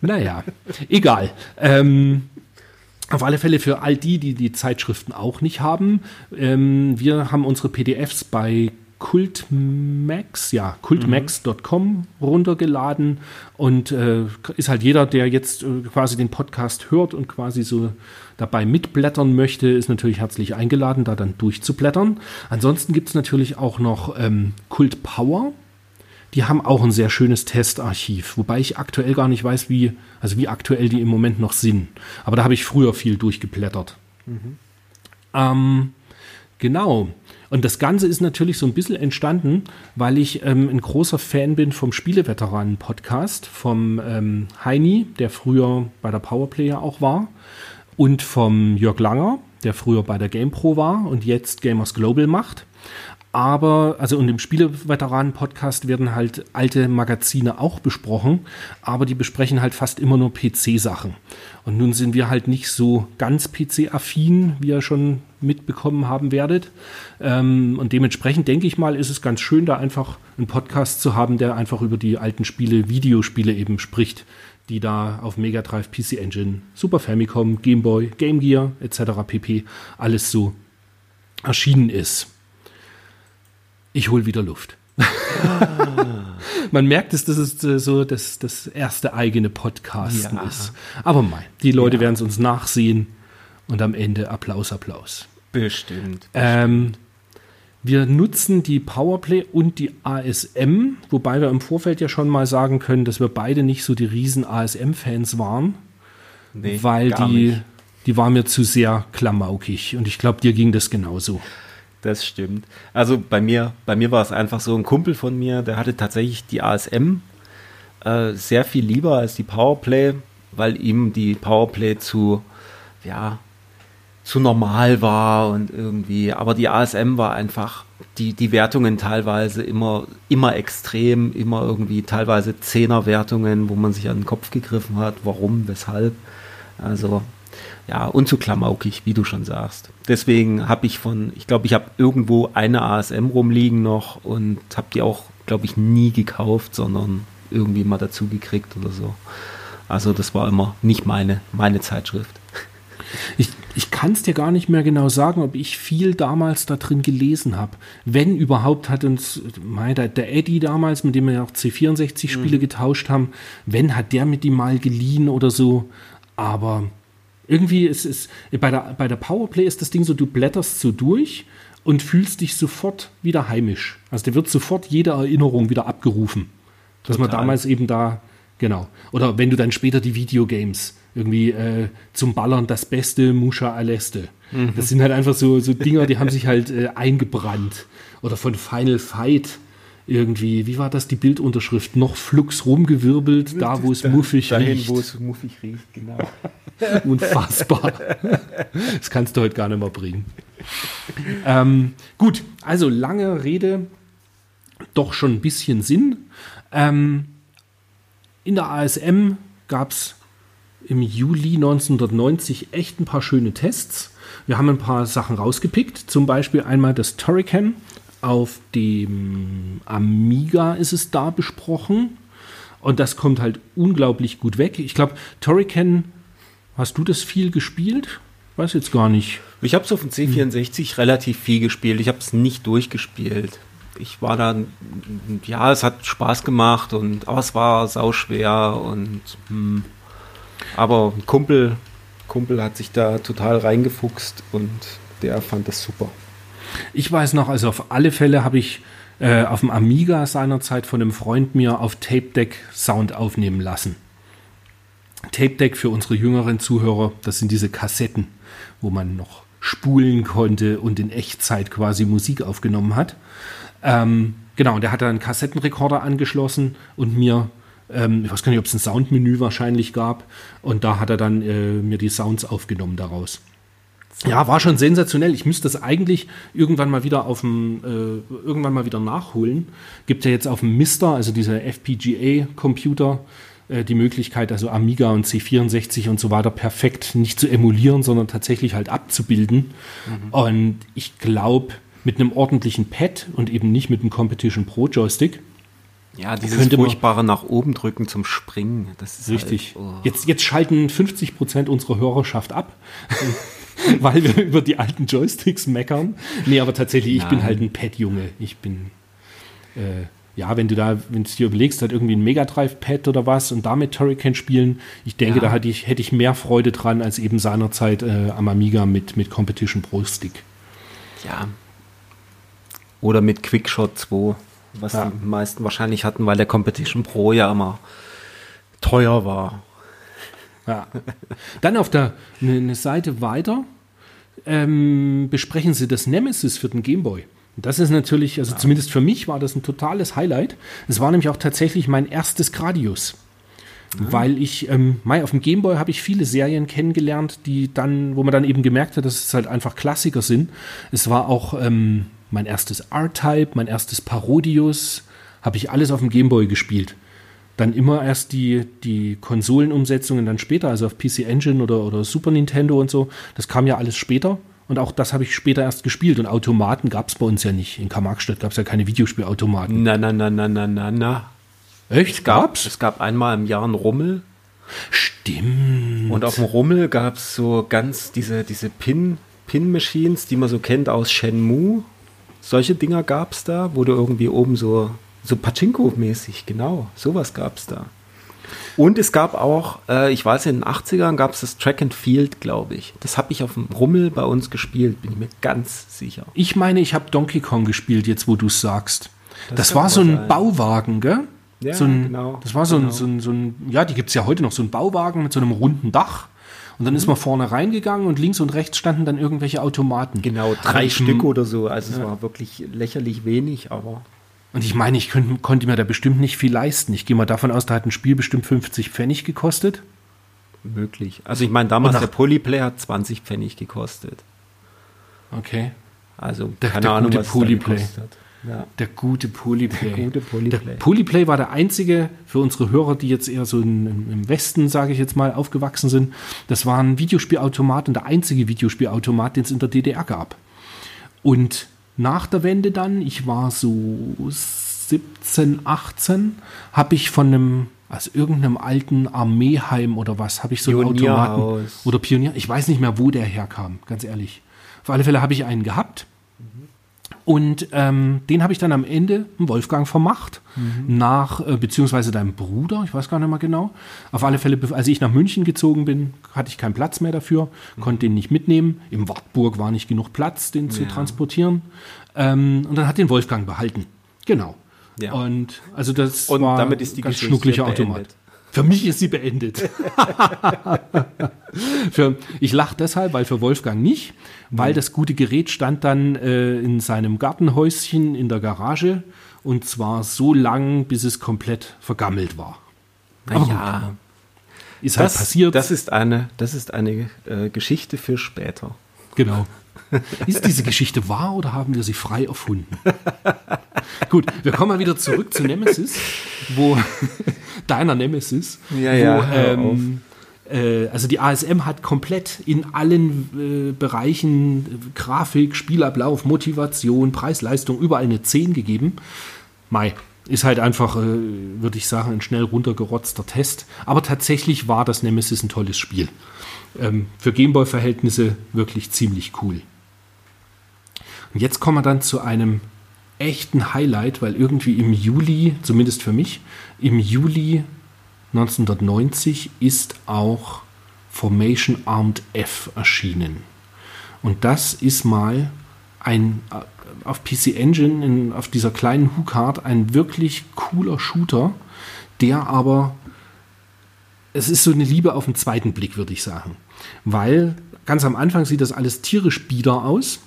naja, egal. Ähm, auf alle Fälle für all die, die die Zeitschriften auch nicht haben. Ähm, wir haben unsere PDFs bei Kultmax, ja, kultmax.com runtergeladen und äh, ist halt jeder, der jetzt äh, quasi den Podcast hört und quasi so dabei mitblättern möchte, ist natürlich herzlich eingeladen, da dann durchzublättern. Ansonsten gibt es natürlich auch noch ähm, Kult Power die haben auch ein sehr schönes Testarchiv, wobei ich aktuell gar nicht weiß, wie, also wie aktuell die im Moment noch sind. Aber da habe ich früher viel durchgeblättert. Mhm. Ähm, genau. Und das Ganze ist natürlich so ein bisschen entstanden, weil ich ähm, ein großer Fan bin vom Spieleveteranen-Podcast, vom ähm, Heini, der früher bei der Powerplayer auch war, und vom Jörg Langer, der früher bei der GamePro war und jetzt Gamers Global macht aber, also und im Spieleveteranen-Podcast werden halt alte Magazine auch besprochen, aber die besprechen halt fast immer nur PC-Sachen. Und nun sind wir halt nicht so ganz PC-affin, wie ihr schon mitbekommen haben werdet. Ähm, und dementsprechend denke ich mal, ist es ganz schön, da einfach einen Podcast zu haben, der einfach über die alten Spiele, Videospiele eben spricht, die da auf Mega Drive, PC Engine, Super Famicom, Game Boy, Game Gear etc. pp. alles so erschienen ist ich hole wieder Luft. Ah. *laughs* Man merkt es, dass es äh, so das, das erste eigene Podcasten ja. ist. Aber mein, die Leute ja. werden es uns nachsehen und am Ende Applaus, Applaus. Bestimmt. bestimmt. Ähm, wir nutzen die Powerplay und die ASM, wobei wir im Vorfeld ja schon mal sagen können, dass wir beide nicht so die riesen ASM-Fans waren, nee, weil die, die war mir zu sehr klamaukig und ich glaube, dir ging das genauso. Das stimmt. Also bei mir, bei mir war es einfach so, ein Kumpel von mir, der hatte tatsächlich die ASM äh, sehr viel lieber als die Powerplay, weil ihm die Powerplay zu, ja, zu normal war und irgendwie, aber die ASM war einfach, die, die Wertungen teilweise immer, immer extrem, immer irgendwie teilweise Zehner-Wertungen, wo man sich an den Kopf gegriffen hat, warum, weshalb. Also ja, und zu klamaukig, wie du schon sagst. Deswegen habe ich von, ich glaube, ich habe irgendwo eine ASM rumliegen noch und habe die auch, glaube ich, nie gekauft, sondern irgendwie mal dazu gekriegt oder so. Also das war immer nicht meine, meine Zeitschrift. Ich, ich kann es dir gar nicht mehr genau sagen, ob ich viel damals da drin gelesen habe. Wenn überhaupt hat uns mein, der, der Eddie damals, mit dem wir ja auch C64-Spiele mhm. getauscht haben, wenn hat der mit ihm mal geliehen oder so. Aber irgendwie ist es, bei der, bei der Powerplay ist das Ding so, du blätterst so durch und fühlst dich sofort wieder heimisch. Also dir wird sofort jede Erinnerung wieder abgerufen. Dass man damals eben da, genau. Oder wenn du dann später die Videogames irgendwie äh, zum Ballern das Beste, Musha Aleste. Mhm. Das sind halt einfach so, so Dinger, die haben sich halt äh, eingebrannt. Oder von Final Fight irgendwie, wie war das, die Bildunterschrift? Noch Flux rumgewirbelt, da wo es muffig dahin, riecht. wo es muffig riecht, genau. *laughs* Unfassbar. Das kannst du heute gar nicht mehr bringen. Ähm, gut, also lange Rede, doch schon ein bisschen Sinn. Ähm, in der ASM gab es im Juli 1990 echt ein paar schöne Tests. Wir haben ein paar Sachen rausgepickt, zum Beispiel einmal das Turrican auf dem Amiga ist es da besprochen. Und das kommt halt unglaublich gut weg. Ich glaube, Torrican, hast du das viel gespielt? Weiß jetzt gar nicht. Ich habe es auf dem C64 hm. relativ viel gespielt. Ich habe es nicht durchgespielt. Ich war dann, ja, es hat Spaß gemacht und aber es war sauschwer und hm. aber ein Kumpel, Kumpel hat sich da total reingefuchst und der fand das super. Ich weiß noch, also auf alle Fälle habe ich äh, auf dem Amiga seinerzeit von einem Freund mir auf Tape Deck Sound aufnehmen lassen. Tape Deck für unsere jüngeren Zuhörer, das sind diese Kassetten, wo man noch spulen konnte und in Echtzeit quasi Musik aufgenommen hat. Ähm, genau, und der hat dann einen Kassettenrekorder angeschlossen und mir, ähm, ich weiß gar nicht, ob es ein Soundmenü wahrscheinlich gab, und da hat er dann äh, mir die Sounds aufgenommen daraus. Ja, war schon sensationell. Ich müsste das eigentlich irgendwann mal wieder auf dem, äh, irgendwann mal wieder nachholen. Gibt ja jetzt auf dem Mister, also dieser FPGA-Computer, äh, die Möglichkeit, also Amiga und C64 und so weiter perfekt nicht zu emulieren, sondern tatsächlich halt abzubilden. Mhm. Und ich glaube, mit einem ordentlichen Pad und eben nicht mit einem Competition Pro Joystick. Ja, dieses könnte furchtbare nach oben drücken zum Springen. Das ist richtig. Halt, oh. jetzt, jetzt schalten 50 Prozent unserer Hörerschaft ab. *laughs* *laughs* weil wir über die alten Joysticks meckern. Nee, aber tatsächlich, ich Nein. bin halt ein Pad-Junge. Ich bin, äh, ja, wenn du da, wenn du dir überlegst, halt irgendwie ein Mega Drive-Pad oder was und damit Turrican spielen, ich denke, ja. da hätte ich, hätte ich mehr Freude dran als eben seinerzeit äh, am Amiga mit, mit Competition Pro Stick. Ja. Oder mit Quickshot 2, was ja. die meisten wahrscheinlich hatten, weil der Competition Pro ja immer teuer war. Ja. Dann auf der eine, eine Seite weiter ähm, besprechen sie das Nemesis für den Gameboy. Das ist natürlich, also ja. zumindest für mich war das ein totales Highlight. Es war nämlich auch tatsächlich mein erstes Gradius. Mhm. Weil ich, ähm, auf dem Gameboy habe ich viele Serien kennengelernt, die dann, wo man dann eben gemerkt hat, dass es halt einfach Klassiker sind. Es war auch ähm, mein erstes R-Type, mein erstes Parodius, habe ich alles auf dem Gameboy gespielt dann immer erst die, die Konsolenumsetzungen dann später, also auf PC Engine oder, oder Super Nintendo und so. Das kam ja alles später. Und auch das habe ich später erst gespielt. Und Automaten gab es bei uns ja nicht. In Karl-Marx-Stadt gab es ja keine Videospielautomaten. Na, na, na, na, na, na, na. Echt? Es gab's? Es gab einmal im Jahr einen Rummel. Stimmt. Und auf dem Rummel gab es so ganz diese, diese Pin, Pin-Machines, die man so kennt aus Shenmue. Solche Dinger gab es da, wo du irgendwie oben so so Pachinko-mäßig, genau. Sowas gab es da. Und es gab auch, äh, ich weiß, in den 80ern gab es das Track and Field, glaube ich. Das habe ich auf dem Rummel bei uns gespielt, bin ich mir ganz sicher. Ich meine, ich habe Donkey Kong gespielt, jetzt wo du es sagst. Das, das war so ein sein. Bauwagen, gell? Ja, so ein, genau. Das war so, genau. ein, so, ein, so ein, ja, die gibt es ja heute noch, so ein Bauwagen mit so einem runden Dach. Und dann mhm. ist man vorne reingegangen und links und rechts standen dann irgendwelche Automaten. Genau, drei Stück oder so. Also ja. es war wirklich lächerlich wenig, aber. Und ich meine, ich könnt, konnte mir da bestimmt nicht viel leisten. Ich gehe mal davon aus, da hat ein Spiel bestimmt 50 Pfennig gekostet. Möglich. Also ich meine, damals der Polyplay hat 20 Pfennig gekostet. Okay. Also der, keine der Ahnung, gute was Polyplay. Ja. Der gute Polyplay. Der gute Polyplay. Der Polyplay war der einzige für unsere Hörer, die jetzt eher so in, im Westen, sage ich jetzt mal, aufgewachsen sind. Das war ein Videospielautomat und der einzige Videospielautomat, den es in der DDR gab. Und nach der Wende dann, ich war so 17, 18, habe ich von einem, aus irgendeinem alten Armeeheim oder was, habe ich so einen Automaten oder Pionier, ich weiß nicht mehr, wo der herkam, ganz ehrlich. Auf alle Fälle habe ich einen gehabt und ähm, den habe ich dann am Ende Wolfgang vermacht, mhm. nach, äh, beziehungsweise deinem Bruder, ich weiß gar nicht mehr genau. Auf alle Fälle, als ich nach München gezogen bin, hatte ich keinen Platz mehr dafür, mhm. konnte den nicht mitnehmen. Im Wartburg war nicht genug Platz, den ja. zu transportieren. Ähm, und dann hat den Wolfgang behalten. Genau. Ja. Und also das und war damit ist die ganz schnucklicher Automat. Für mich ist sie beendet. *laughs* für, ich lache deshalb, weil für Wolfgang nicht, weil das gute Gerät stand dann äh, in seinem Gartenhäuschen in der Garage und zwar so lang, bis es komplett vergammelt war. Naja. Ist halt passiert. Das ist eine, das ist eine äh, Geschichte für später. Genau. *laughs* Ist diese Geschichte wahr oder haben wir sie frei erfunden? *laughs* Gut, wir kommen mal wieder zurück zu Nemesis, wo *laughs* deiner Nemesis, ja, ja, wo, ähm, äh, also die ASM hat komplett in allen äh, Bereichen äh, Grafik, Spielablauf, Motivation, Preis-Leistung überall eine 10 gegeben. Mai, ist halt einfach, äh, würde ich sagen, ein schnell runtergerotzter Test. Aber tatsächlich war das Nemesis ein tolles Spiel. Ähm, für Gameboy-Verhältnisse wirklich ziemlich cool. Und jetzt kommen wir dann zu einem echten Highlight, weil irgendwie im Juli, zumindest für mich, im Juli 1990 ist auch Formation Armed F erschienen. Und das ist mal ein äh, auf PC Engine in, auf dieser kleinen Hookard ein wirklich cooler Shooter, der aber es ist so eine Liebe auf den zweiten Blick, würde ich sagen. Weil ganz am Anfang sieht das alles tierisch bieder aus.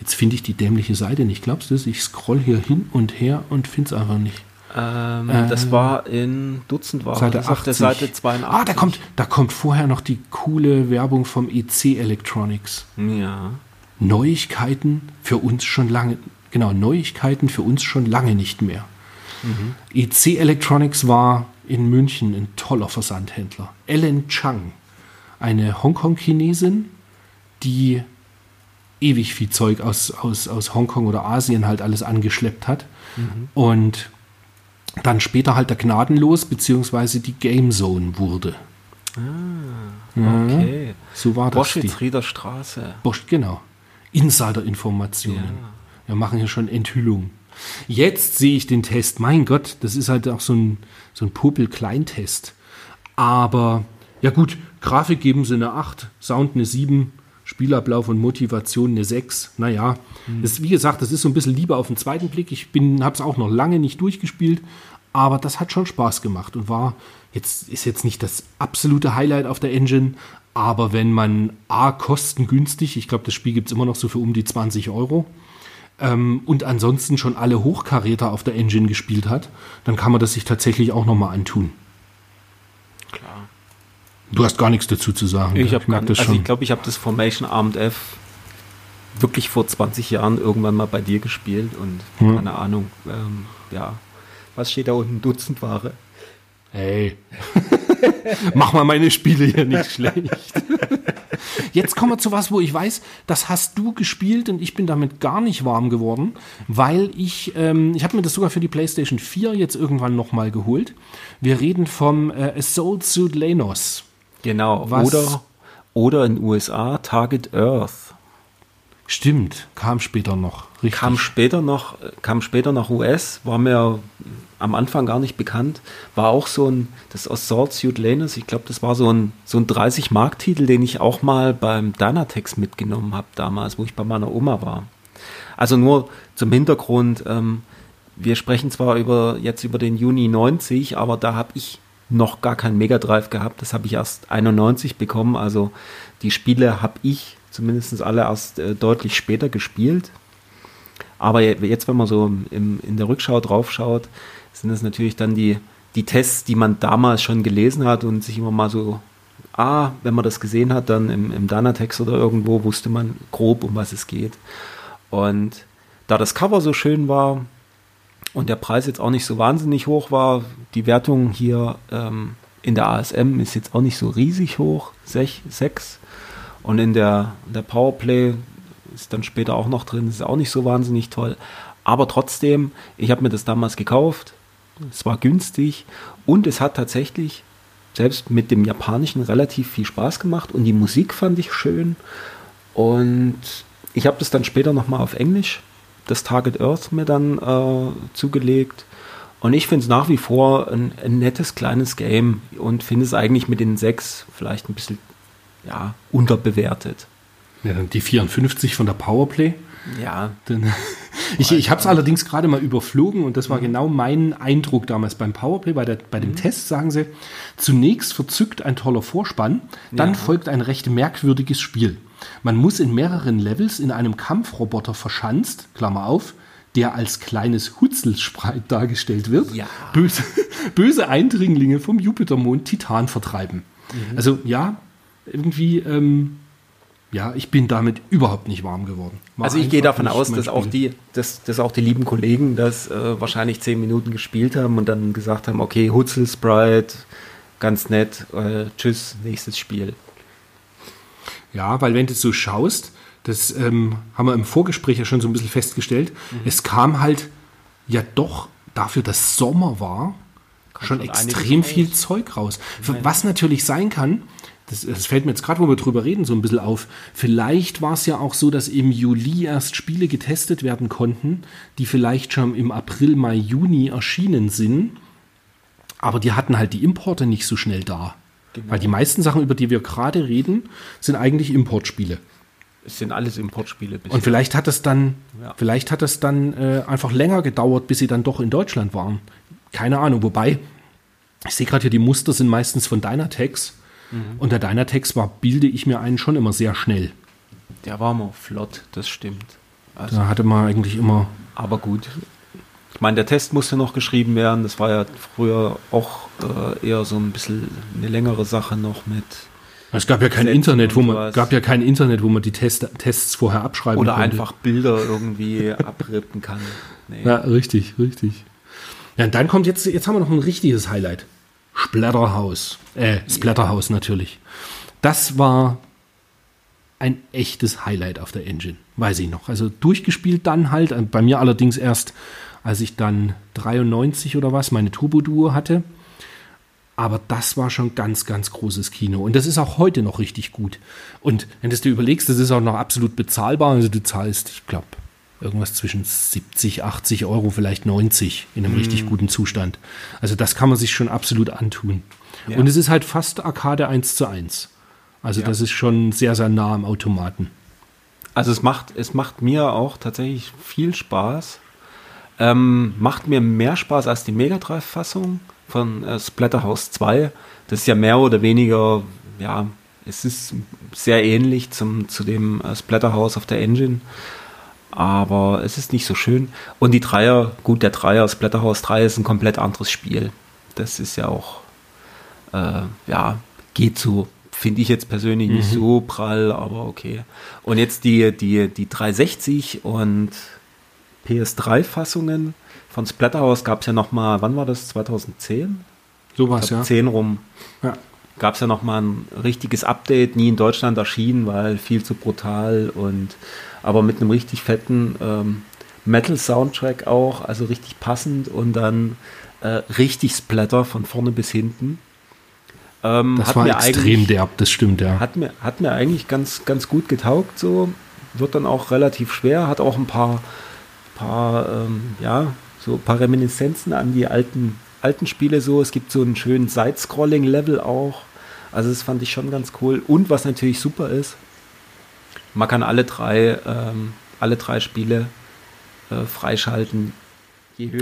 Jetzt finde ich die dämliche Seite nicht. Glaubst du das? Ich scroll hier hin und her und finde es einfach nicht. Ähm, das war in Dutzend war Seite das auf der 80. Seite 82. Ah, da kommt, da kommt vorher noch die coole Werbung vom EC Electronics. Ja. Neuigkeiten für uns schon lange, genau, Neuigkeiten für uns schon lange nicht mehr. EC Electronics war in München ein toller Versandhändler. Ellen Chang, eine Hongkong-Chinesin, die ewig viel Zeug aus, aus, aus Hongkong oder Asien halt alles angeschleppt hat. Und dann später halt der Gnadenlos beziehungsweise die Game Zone wurde. Okay. So war das. die- Boschwitz-Rieder Straße. Bosch, genau. Insider-Informationen. Wir machen hier schon Enthüllung. Jetzt sehe ich den Test. Mein Gott, das ist halt auch so ein, so ein Popel-Kleintest. Aber, ja gut, Grafik geben sie eine 8, Sound eine 7, Spielablauf und Motivation eine 6. Naja, das, wie gesagt, das ist so ein bisschen lieber auf den zweiten Blick. Ich habe es auch noch lange nicht durchgespielt, aber das hat schon Spaß gemacht und war jetzt ist jetzt nicht das absolute Highlight auf der Engine, aber wenn man A, kostengünstig, ich glaube, das Spiel gibt es immer noch so für um die 20 Euro, ähm, und ansonsten schon alle Hochkaräter auf der Engine gespielt hat, dann kann man das sich tatsächlich auch nochmal antun. Klar. Du hast gar nichts dazu zu sagen. Ich habe merk das also schon. ich glaube, ich habe das Formation Armed F wirklich vor 20 Jahren irgendwann mal bei dir gespielt und Hm. keine Ahnung, ähm, ja. Was steht da unten? Dutzend Ware. Hey, *laughs* mach mal meine Spiele hier nicht schlecht. Jetzt kommen wir zu was, wo ich weiß, das hast du gespielt und ich bin damit gar nicht warm geworden, weil ich, ähm, ich habe mir das sogar für die PlayStation 4 jetzt irgendwann nochmal geholt. Wir reden vom äh, Assault Suit Lenos. Genau. Was- Oder, oder in den USA Target Earth. Stimmt, kam später noch. Richtig. Kam später noch, kam später nach US, war mir am Anfang gar nicht bekannt. War auch so ein, das Assault Suit Lanus, ich glaube, das war so ein, so ein 30-Mark-Titel, den ich auch mal beim Dynatex mitgenommen habe damals, wo ich bei meiner Oma war. Also nur zum Hintergrund, ähm, wir sprechen zwar über, jetzt über den Juni 90, aber da habe ich noch gar keinen Mega Drive gehabt. Das habe ich erst 91 bekommen. Also die Spiele habe ich zumindest alle erst äh, deutlich später gespielt. Aber je- jetzt, wenn man so im, in der Rückschau drauf schaut, sind das natürlich dann die, die Tests, die man damals schon gelesen hat und sich immer mal so, ah, wenn man das gesehen hat, dann im, im Dynatext oder irgendwo wusste man grob, um was es geht. Und da das Cover so schön war und der Preis jetzt auch nicht so wahnsinnig hoch war, die Wertung hier ähm, in der ASM ist jetzt auch nicht so riesig hoch, 6. Und in der, der Powerplay ist dann später auch noch drin, ist auch nicht so wahnsinnig toll. Aber trotzdem, ich habe mir das damals gekauft, es war günstig und es hat tatsächlich selbst mit dem Japanischen relativ viel Spaß gemacht und die Musik fand ich schön. Und ich habe das dann später nochmal auf Englisch, das Target Earth, mir dann äh, zugelegt. Und ich finde es nach wie vor ein, ein nettes kleines Game und finde es eigentlich mit den sechs vielleicht ein bisschen ja, unterbewertet. Ja, dann die 54 von der Powerplay. Ja, Dann, *laughs* ich ich habe es allerdings gerade mal überflogen und das war genau mein Eindruck damals beim Powerplay. Bei, der, bei dem Test sagen sie, zunächst verzückt ein toller Vorspann, dann Ja. folgt ein recht merkwürdiges Spiel. Man muss in mehreren Levels in einem Kampfroboter verschanzt, Klammer auf, der als kleines Hutzelspreit *laughs* dargestellt wird, Ja. böse, *laughs* böse Eindringlinge vom Jupitermond Titan vertreiben. Also ja, irgendwie, ähm, ja, ich bin damit überhaupt nicht warm geworden. War Also ich gehe davon aus, dass auch, die, dass, dass auch die lieben Kollegen das äh, wahrscheinlich zehn Minuten gespielt haben und dann gesagt haben, okay, Hutzel Sprite, ganz nett, äh, tschüss, nächstes Spiel. Ja, weil wenn du so schaust, das ähm, haben wir im Vorgespräch ja schon so ein bisschen festgestellt, Mhm. es kam halt ja doch dafür, dass Sommer war, schon schon extrem viel Zeug raus. Was natürlich sein kann, das, das fällt mir jetzt gerade, wo wir drüber reden, so ein bisschen auf. Vielleicht war es ja auch so, dass im Juli erst Spiele getestet werden konnten, die vielleicht schon im April, Mai, Juni erschienen sind. Aber die hatten halt die Importe nicht so schnell da. Genau. Weil die meisten Sachen, über die wir gerade reden, sind eigentlich Importspiele. Es sind alles Importspiele. bis Und vielleicht hat es dann, Ja. vielleicht hat es dann äh, einfach länger gedauert, bis sie dann doch in Deutschland waren. Keine Ahnung. Wobei, ich sehe gerade hier, die Muster sind meistens von Dynatex. Mhm. Und der Dynatex war, bilde ich mir einen schon immer sehr schnell. Der war mal flott, das stimmt. Also, Da hatte man eigentlich immer. aber gut. Ich meine, der Test musste noch geschrieben werden. Das war ja früher auch äh, eher so ein bisschen eine längere Sache noch mit. Es gab ja kein Internet, wo man gab ja kein Internet, wo man die Test, Tests vorher abschreiben Oder konnte. einfach Bilder irgendwie *laughs* abrippen kann. Nee. Ja, richtig, richtig. Ja, und dann kommt jetzt, jetzt haben wir noch ein richtiges Highlight. Splatterhouse. Äh, Splatterhouse natürlich. Das war ein echtes Highlight auf der Engine, weiß ich noch. Also durchgespielt dann halt, äh, bei mir allerdings erst, als ich dann 93 oder was meine Turbo-Duo hatte. Aber das war schon ganz, ganz großes Kino. Und das ist auch heute noch richtig gut. Und wenn du dir überlegst, das ist auch noch absolut bezahlbar. Also du zahlst, ich glaube, irgendwas zwischen 70, 80 Euro, vielleicht 90 in einem mm. richtig guten Zustand. Also das kann man sich schon absolut antun. Ja. Und es ist halt fast Arcade 1 zu 1. Also ja. das ist schon sehr, sehr nah am Automaten. Also es macht, es macht mir auch tatsächlich viel Spaß. Ähm, macht mir mehr Spaß als die Mega Drive-Fassung von äh, Splatterhouse 2. Das ist ja mehr oder weniger, ja, es ist sehr ähnlich zum, zu dem äh, Splatterhouse auf der Engine. Aber es ist nicht so schön. Und die Dreier, gut, der Dreier, Splatterhouse 3 ist ein komplett anderes Spiel. Das ist ja auch, äh, ja, geht so. Finde ich jetzt persönlich mhm. nicht so prall, aber okay. Und jetzt die, die, die 360 und PS3-Fassungen von Splatterhouse gab es ja noch mal, wann war das? 2010? Sowas, ja. 10 rum. Ja. Gab es ja noch mal ein richtiges Update, nie in Deutschland erschienen, weil viel zu brutal und aber mit einem richtig fetten ähm, Metal-Soundtrack auch, also richtig passend und dann äh, richtig Splatter von vorne bis hinten. Ähm, das war extrem derb, das stimmt, ja. Hat mir, hat mir eigentlich ganz, ganz gut getaugt, so. Wird dann auch relativ schwer, hat auch ein paar, paar ähm, ja, so paar Reminiszenzen an die alten, alten Spiele so. Es gibt so einen schönen Side-Scrolling-Level auch. Also das fand ich schon ganz cool. Und was natürlich super ist, man kann alle drei, ähm, alle drei Spiele äh, freischalten.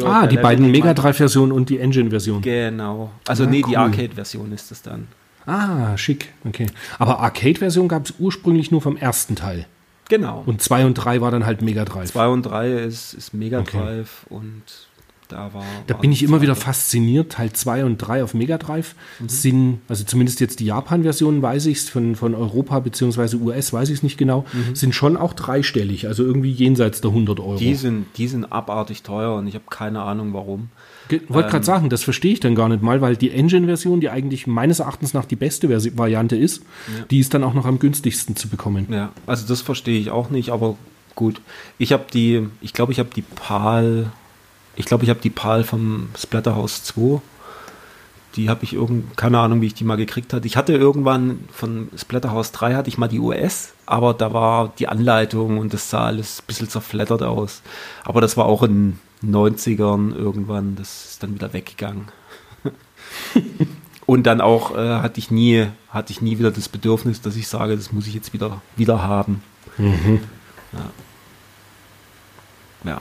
ah, die beiden Mega Drive-Versionen und die Engine-Version. Genau. Also ah, nee, cool. die Arcade-Version ist es dann. Ah, schick. Okay. Aber Arcade-Version gab es ursprünglich nur vom ersten Teil. Genau. Und 2 und 3 war dann halt Mega Drive. 2 und 3 ist, ist Mega Drive okay. und da war. Da bin ich immer wieder fasziniert. Teil 2 und 3 auf Mega Drive mhm. sind, also zumindest jetzt die Japan-Version weiß ich es, von, von Europa bzw. US weiß ich es nicht genau, mhm. sind schon auch dreistellig, also irgendwie jenseits der 100 Euro. Die sind, die sind abartig teuer und ich habe keine Ahnung warum. Wollte ähm, gerade sagen, das verstehe ich dann gar nicht mal, weil die Engine-Version, die eigentlich meines Erachtens nach die beste Versi Variante ist, ja. die ist dann auch noch am günstigsten zu bekommen. Ja, also das verstehe ich auch nicht, aber gut. Ich habe die, ich glaube, ich habe die PAL, ich glaube, ich habe die PAL vom Splatterhouse 2. Die habe ich irgend, keine Ahnung, wie ich die mal gekriegt hatte. Ich hatte irgendwann von Splatterhouse 3 hatte ich mal die US, aber da war die Anleitung und das sah alles ein bisschen zerfleddert aus. Aber das war auch ein 90ern irgendwann, das ist dann wieder weggegangen. *laughs* Und dann auch äh, hatte ich nie, hatte ich nie wieder das Bedürfnis, dass ich sage, das muss ich jetzt wieder, wieder haben. Mhm. Ja. ja.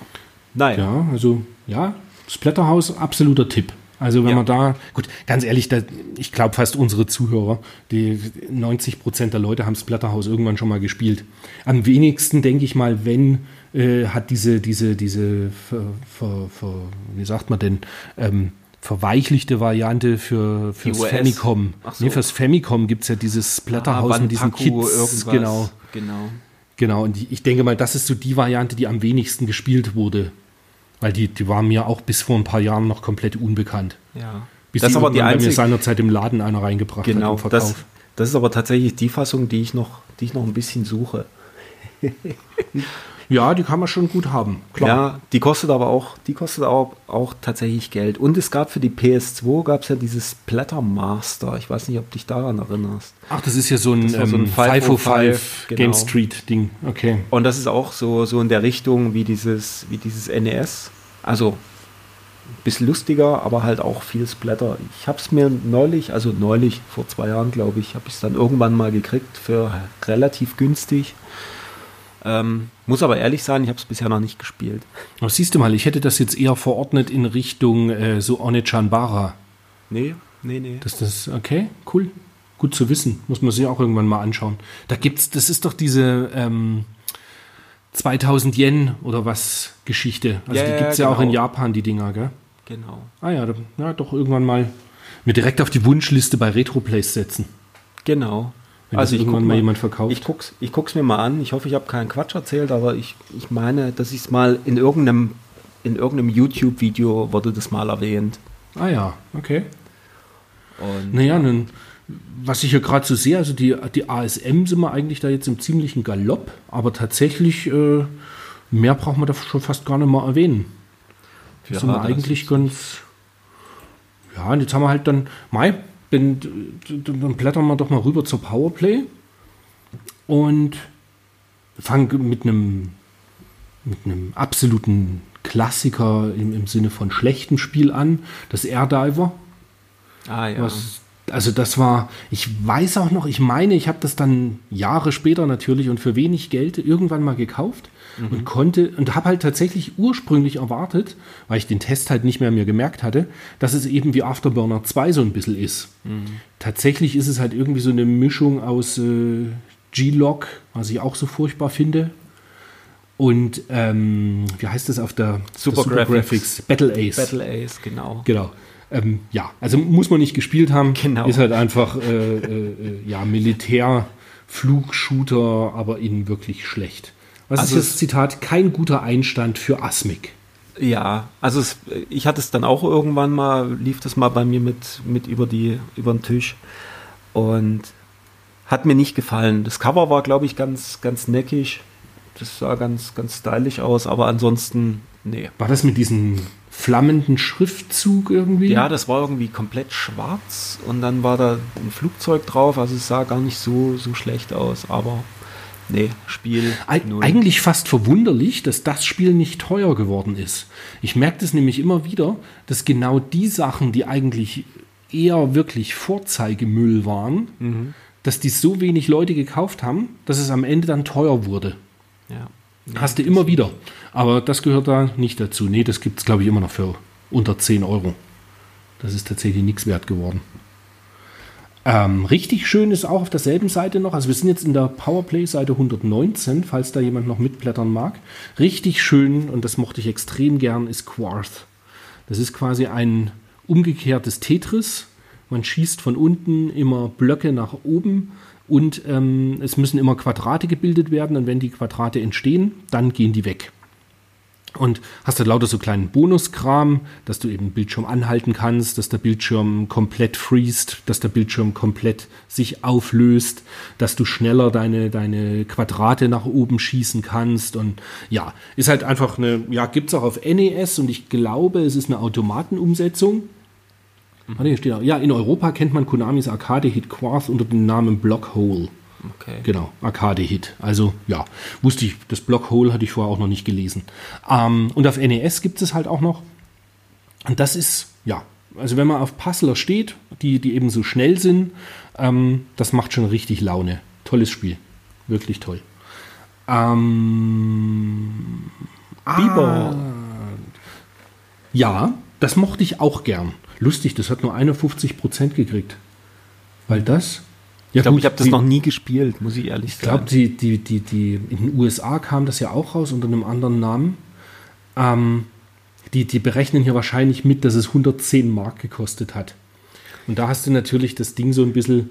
Naja. Ja, also ja, Splatterhouse, absoluter Tipp. Also wenn ja. man da, gut, ganz ehrlich, da, ich glaube fast unsere Zuhörer, die 90 Prozent der Leute haben Splatterhouse irgendwann schon mal gespielt. Am wenigsten denke ich mal, wenn äh, hat diese, diese, diese, ver, ver, ver, wie sagt man denn, ähm, verweichlichte Variante für fürs Famicom. Ach so. Nee, fürs Famicom gibt es ja dieses Splatterhouse ah, mit diesen Kids. Irgendwas. Genau. Genau. Genau, und ich denke mal, das ist so die Variante, die am wenigsten gespielt wurde. Weil die, die war mir auch bis vor ein paar Jahren noch komplett unbekannt. Ja. Bis das ist aber die einzige, mir seinerzeit im Laden einer reingebracht genau, hat das, das ist aber tatsächlich die Fassung, die ich noch, die ich noch ein bisschen suche. *laughs* Ja, die kann man schon gut haben. Klar. Ja, die kostet aber auch, die kostet auch, auch tatsächlich Geld. Und es gab für die PS2 gab es ja dieses Master. Ich weiß nicht, ob dich daran erinnerst. Ach, das ist ja so ein, ähm, so ein 505 genau. Game Street Ding. Okay. Und das ist auch so, so in der Richtung wie dieses, wie dieses NES. Also ein bisschen lustiger, aber halt auch viel Splatter. Ich habe es mir neulich, also neulich, vor zwei Jahren glaube ich, habe ich es dann irgendwann mal gekriegt für relativ günstig. Ähm, muss aber ehrlich sein, ich habe es bisher noch nicht gespielt. Aber siehst du mal, ich hätte das jetzt eher verordnet in Richtung äh, so Onechanbara. Nee, nee, nee. Das, das, okay, cool. Gut zu wissen. Muss man sich auch irgendwann mal anschauen. Da gibt's, das ist doch diese, ähm, 2000 Yen oder was Geschichte. Also Ja, die gibt es ja auch in genau. Japan, die Dinger, gell? Genau. Ah ja, da, ja, doch irgendwann mal mir direkt auf die Wunschliste bei Retroplays setzen. Genau. Wenn das irgendwann guck mal jemand verkauft. Ich guck's, ich guck's mir mal an. Ich hoffe, ich habe keinen Quatsch erzählt, aber ich, ich meine, dass ich es mal in irgendeinem, in irgendeinem YouTube-Video wurde das mal erwähnt. Ah ja, okay. Und Naja, nun, was ich hier gerade so sehe, also die, die ASM sind wir eigentlich da jetzt im ziemlichen Galopp, aber tatsächlich äh, mehr braucht man da schon fast gar nicht mal erwähnen. Ja, sind wir eigentlich ganz. Ja, und jetzt haben wir halt dann. Mai, bin, dann blättern wir doch mal rüber zur Powerplay und fangen mit einem mit einem absoluten Klassiker im, im Sinne von schlechtem Spiel an, das Air Diver. Ah ja. Was, also das war, ich weiß auch noch, ich meine, ich habe das dann Jahre später natürlich und für wenig Geld irgendwann mal gekauft und konnte und habe halt tatsächlich ursprünglich erwartet, weil ich den Test halt nicht mehr mir gemerkt hatte, dass es eben wie Afterburner 2 so ein bisschen ist. Tatsächlich ist es halt irgendwie so eine Mischung aus äh, G-Log, was ich auch so furchtbar finde. Und ähm, wie heißt das auf der Super der Graphics. Battle Ace. Battle Ace, genau. Genau. Ähm, ja, also muss man nicht gespielt haben. Genau. Ist halt einfach äh, äh, äh, ja, Militär-Flugshooter, aber in wirklich schlecht. Was Also ist das Zitat? Kein guter Einstand für Asmik. Ja, also es, ich hatte es dann auch irgendwann mal, lief das mal bei mir mit, mit über, die, über den Tisch und hat mir nicht gefallen. Das Cover war, glaube ich, ganz, ganz neckig. Das sah ganz, ganz stylisch aus, aber ansonsten, nee. War das mit diesem flammenden Schriftzug irgendwie? Ja, das war irgendwie komplett schwarz und dann war da ein Flugzeug drauf, also es sah gar nicht so, so schlecht aus, aber nee, Spiel Eig eigentlich fast verwunderlich, dass das Spiel nicht teuer geworden ist. Ich merke das nämlich immer wieder, dass genau die Sachen, die eigentlich eher wirklich Vorzeigemüll waren, Mhm. dass die so wenig Leute gekauft haben, dass es am Ende dann teuer wurde. Ja. Hast du immer wieder. Aber das gehört da nicht dazu. Nee, das gibt es, glaube ich, immer noch für unter 10 Euro. Das ist tatsächlich nichts wert geworden. Ähm, richtig schön ist auch auf derselben Seite noch, also wir sind jetzt in der Powerplay-Seite 119, falls da jemand noch mitblättern mag. Richtig schön, und das mochte ich extrem gern, ist Quarth. Das ist quasi ein umgekehrtes Tetris. Man schießt von unten immer Blöcke nach oben und ähm, es müssen immer Quadrate gebildet werden und wenn die Quadrate entstehen, dann gehen die weg. Und hast du lauter so kleinen Bonuskram, dass du eben Bildschirm anhalten kannst, dass der Bildschirm komplett freest, dass der Bildschirm komplett sich auflöst, dass du schneller deine, deine Quadrate nach oben schießen kannst. Und ja, ist halt einfach eine, ja, gibt's auch auf NES und ich glaube, es ist eine Automatenumsetzung. Warte, hier steht auch, ja, in Europa kennt man Konamis Arcade-Hit Quarth unter dem Namen Blockhole. Okay. Genau, Arcade-Hit. Also ja, wusste ich, das Blockhole hatte ich vorher auch noch nicht gelesen. Ähm, und auf NES gibt es halt auch noch. Und das ist, ja, also wenn man auf Puzzler steht, die, die eben so schnell sind, ähm, das macht schon richtig Laune. Tolles Spiel. Wirklich toll. Ähm, Biber. ja, das mochte ich auch gern. Lustig, das hat nur 51% gekriegt. Weil das. Ja, Ich glaube, ich habe das die- noch nie gespielt, muss ich ehrlich ich glaube, sagen. die, die, die, die, in den USA kam das ja auch raus unter einem anderen Namen. Ähm, die, die berechnen hier wahrscheinlich mit, dass es 110 Mark gekostet hat. Und da hast du natürlich das Ding so ein bisschen,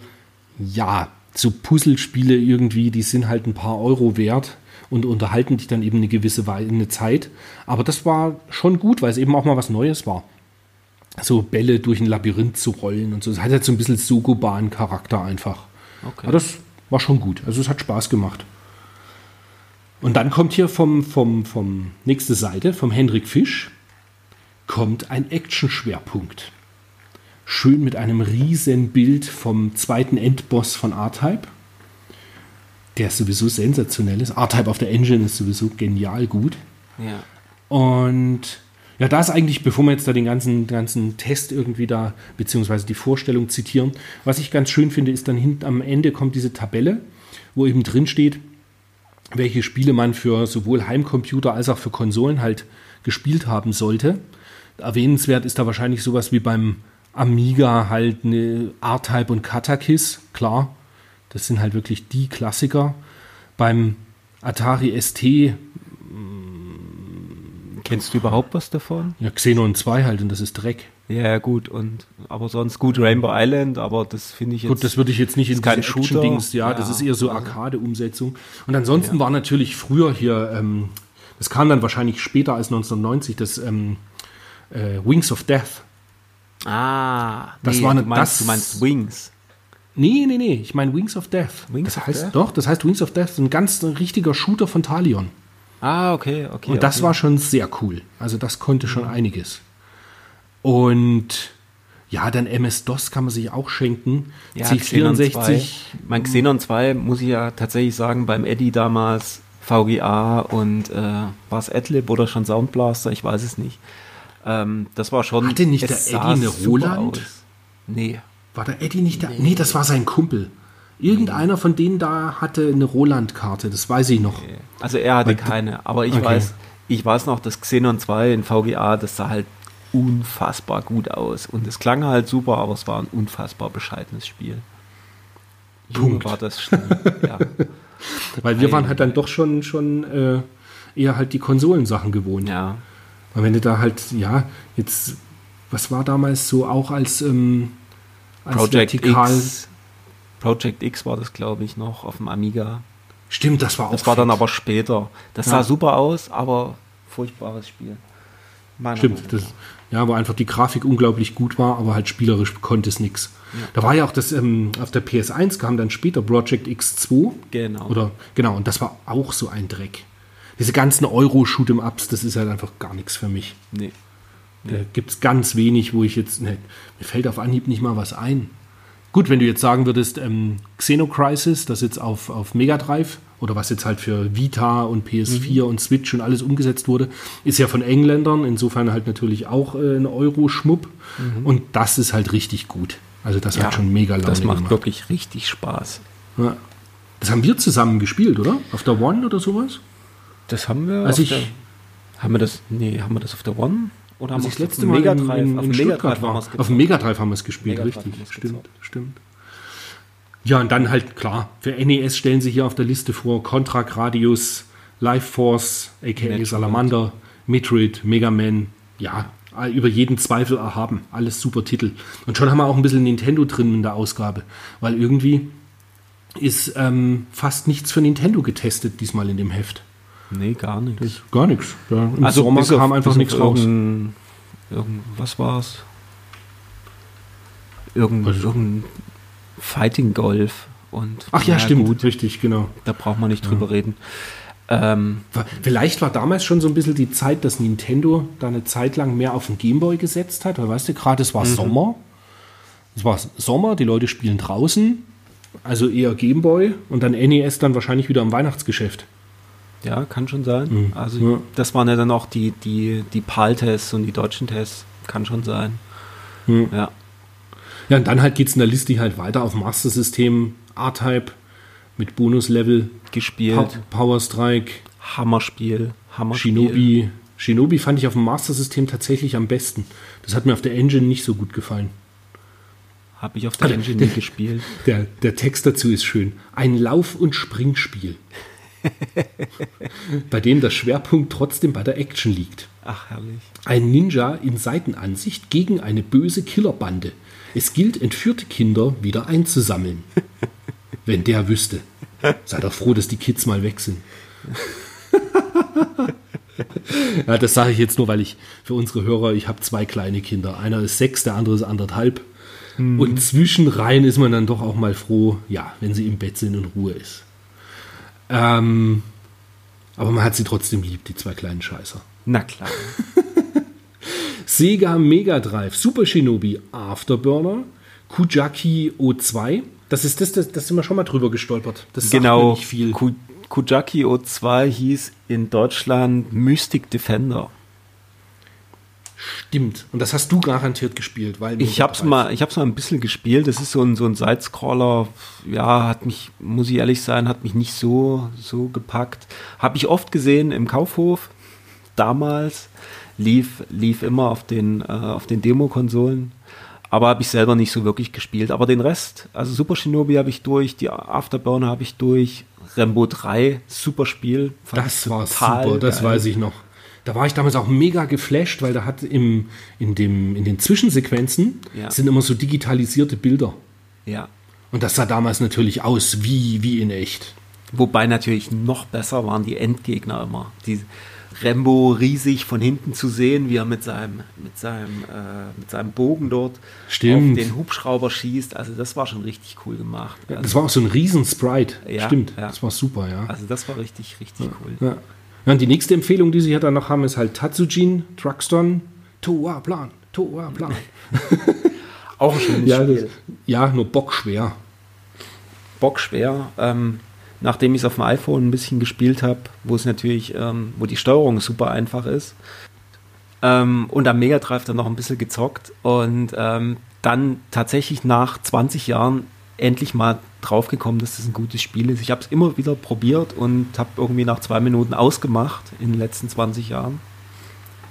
ja, so Puzzlespiele irgendwie, die sind halt ein paar Euro wert und unterhalten dich dann eben eine gewisse Wei- eine Zeit. Aber das war schon gut, weil es eben auch mal was Neues war. So Bälle durch ein Labyrinth zu rollen und so. Es hat halt so ein bisschen Sogoban-Charakter einfach. Okay. Ja, das war schon gut. Also es hat Spaß gemacht. Und dann kommt hier vom, vom, vom nächste Seite, vom Hendrik Fisch, kommt ein Action-Schwerpunkt. Schön mit einem riesen Bild vom zweiten Endboss von R-Type. Der sowieso sensationell ist. R-Type auf der Engine ist sowieso genial gut. Ja. Und ja, da ist eigentlich, bevor wir jetzt da den ganzen, ganzen Test irgendwie da, beziehungsweise die Vorstellung zitieren, was ich ganz schön finde, ist dann hinten am Ende kommt diese Tabelle, wo eben drin steht, welche Spiele man für sowohl Heimcomputer als auch für Konsolen halt gespielt haben sollte. Erwähnenswert ist da wahrscheinlich sowas wie beim Amiga halt eine R-Type und Katakis, klar. Das sind halt wirklich die Klassiker. Beim Atari ST Kennst du überhaupt was davon? Ja, Xenon 2 halt und das ist Dreck. Ja, gut, und aber sonst gut Rainbow Island, aber das finde ich jetzt. Gut, das würde ich jetzt nicht in kein diese Shooter. Action-Dings, ja, Ja, das ist eher so Arcade-Umsetzung. Und ansonsten war natürlich früher hier, ähm, das kam dann wahrscheinlich später als 1990, das ähm, äh, Wings of Death. Ah, Das nee, war eine- du meinst, das- du meinst Wings. Nee, nee, nee, ich meine Wings of Death. Wings das of heißt Death? doch, das heißt Wings of Death, ein ganz richtiger Shooter von Talion. Ah, okay, okay. Und das okay. war schon sehr cool. Also das konnte schon einiges. Und ja, dann MS-DOS kann man sich auch schenken. ja, Xenon 2. C64. Mein Xenon 2 muss ich ja tatsächlich sagen, beim Eddie damals VGA und äh, war es Adlib oder schon Soundblaster, ich weiß es nicht. Ähm, das war schon. Hatte nicht der Eddie eine Roland? aus. Nee. War der Eddie nicht da? Nee. das war sein Kumpel. Irgendeiner von denen da hatte eine Roland-Karte, das weiß ich noch. Also er hatte Weil- keine, aber ich Okay. weiß, ich weiß noch, das Xenon 2 in VGA, das sah halt unfassbar gut aus. Und es klang halt super, aber es war ein unfassbar bescheidenes Spiel. Junge, Punkt. war das schlimm. *laughs* ja. Weil wir waren halt dann doch schon, schon äh, eher halt die Konsolensachen gewohnt. ja. Weil wenn du da halt, ja, jetzt, was war damals so auch als, ähm, als Project vertikal. X. Project X war das, glaube ich, noch auf dem Amiga. Stimmt, das war auch. Das war dann aber später. Das Ja. sah super aus, aber furchtbares Spiel. Meiner Stimmt, das, ja, wo einfach die Grafik unglaublich gut war, aber halt spielerisch konnte es nichts. Da war ja auch das, ähm, auf der PS1 kam dann später Project X2. Genau. Oder, genau, und das war auch so ein Dreck. Diese ganzen Euro-Shoot'em-Ups, das ist halt einfach gar nichts für mich. Nee. Da gibt es ganz wenig, wo ich jetzt, ne, mir fällt auf Anhieb nicht mal was ein. Gut, wenn du jetzt sagen würdest, ähm, Xenocrisis, das jetzt auf, auf Mega Drive oder was jetzt halt für Vita und PS4 und Switch und alles umgesetzt wurde, ist ja von Engländern, insofern halt natürlich auch äh, ein Euro-Schmupp und das ist halt richtig gut. Also das hat schon mega Laune Das macht gemacht. wirklich richtig Spaß. Ja. Das haben wir zusammen gespielt, oder? Auf der One oder sowas? Das haben wir. Also ich- haben wir das? Nee, haben wir das auf der One? Oder haben wir das letzte Mal in, in, auf in dem Stuttgart haben war. Auf dem. Megadrive haben wir es gespielt, Mega Drive richtig. Stimmt, stimmt. Ja, und dann halt klar, für NES stellen sie hier auf der Liste vor Contra Gradius, Life Force, aka Metroid. Salamander, Metroid, Mega Man, ja, über jeden Zweifel erhaben. Alles super Titel. Und schon haben wir auch ein bisschen Nintendo drin in der Ausgabe, weil irgendwie ist ähm, fast nichts für Nintendo getestet diesmal in dem Heft. Nee, gar nichts. Gar nichts. Ja, Im Also Sommer kam einfach nichts raus. Irgendein, irgend, was war's? Irgend, Was? irgendein Fighting Golf und Ach ja, stimmt, gut, richtig, genau. da braucht man nicht drüber reden. Ähm, War- Vielleicht war damals schon so ein bisschen die Zeit, dass Nintendo da eine Zeit lang mehr auf den Gameboy gesetzt hat, weil weißt du, gerade es war Sommer. Es war Sommer, die Leute spielen draußen, also eher Gameboy und dann NES dann wahrscheinlich wieder im Weihnachtsgeschäft. Ja, kann schon sein. Mhm. Also Ja. das waren ja dann auch die, die, die PAL-Tests und die deutschen Tests. Kann schon sein. Mhm. Ja. Ja, und dann halt geht es in der Liste halt weiter auf Master System, R-Type mit Bonuslevel, Gespielt. Pa Power Strike, Hammerspiel. Hammerspiel. Shinobi. Shinobi fand ich auf dem Master System tatsächlich am besten. Das hat mir auf der Engine nicht so gut gefallen. Habe ich auf der Also, Engine nie gespielt. *laughs* Der, der Text dazu ist schön. Ein Lauf- und Springspiel. *laughs* bei dem der Schwerpunkt trotzdem bei der Action liegt. Ach, herrlich. Ein Ninja in Seitenansicht gegen eine böse Killerbande. Es gilt, entführte Kinder wieder einzusammeln. *laughs* Wenn der wüsste. Sei doch froh, dass die Kids mal weg sind. *laughs* ja, das sage ich jetzt nur, weil ich für unsere Hörer, ich habe zwei kleine Kinder. Einer ist sechs, der andere ist anderthalb. Und zwischenrein ist man dann doch auch mal froh, ja, wenn sie im Bett sind und Ruhe ist. Ähm, aber man hat sie trotzdem lieb, die zwei kleinen Scheißer. Na klar. *laughs* Sega Mega Drive, Super Shinobi Afterburner, Kujaki O2. Das ist das, das, das sind wir schon mal drüber gestolpert. Das sagt genau. nicht viel. Ku- Kujaki O2 hieß in Deutschland Mystic Defender. Stimmt. Und das hast du garantiert gespielt, weil Ich hab's mal, ich hab's mal ein bisschen gespielt. Das ist so ein, so ein Sidescroller. Ja, hat mich, muss ich ehrlich sein, hat mich nicht so, so gepackt. Habe ich oft gesehen im Kaufhof. Damals lief, lief immer auf den, äh, auf den Demo-Konsolen. Aber habe ich selber nicht so wirklich gespielt. Aber den Rest, also Super Shinobi habe ich durch, die Afterburner habe ich durch, Rambo 3, super Spiel. Das war super, das geil. weiß ich noch. Da war ich damals auch mega geflasht, weil da hat im, in, dem, in den Zwischensequenzen Ja. sind immer so digitalisierte Bilder. Ja. Und das sah damals natürlich aus wie, wie in echt. Wobei natürlich noch besser waren die Endgegner immer. Die Rambo riesig von hinten zu sehen, wie er mit seinem, mit seinem, äh, mit seinem Bogen dort Stimmt. auf den Hubschrauber schießt. Also das war schon richtig cool gemacht. Also, Das war auch so ein Riesen-Sprite. Ja, Stimmt, ja. das war super, ja. also das war richtig, richtig cool. ja. Ja. Und die nächste Empfehlung, die sie hier dann noch haben, ist halt Tatsujin, Truxton, Toa Plan, Toa Plan. *laughs* Auch ein schönes ja, Spiel. das, ja, nur bockschwer. bockschwer. Ähm, nachdem ich es auf dem iPhone ein bisschen gespielt habe, wo es natürlich, ähm, wo die Steuerung super einfach ist. Ähm, und am Mega Drive dann noch ein bisschen gezockt und ähm, dann tatsächlich nach 20 Jahren endlich mal draufgekommen, dass das ein gutes Spiel ist. Ich habe es immer wieder probiert und habe irgendwie nach zwei Minuten ausgemacht in den letzten 20 Jahren.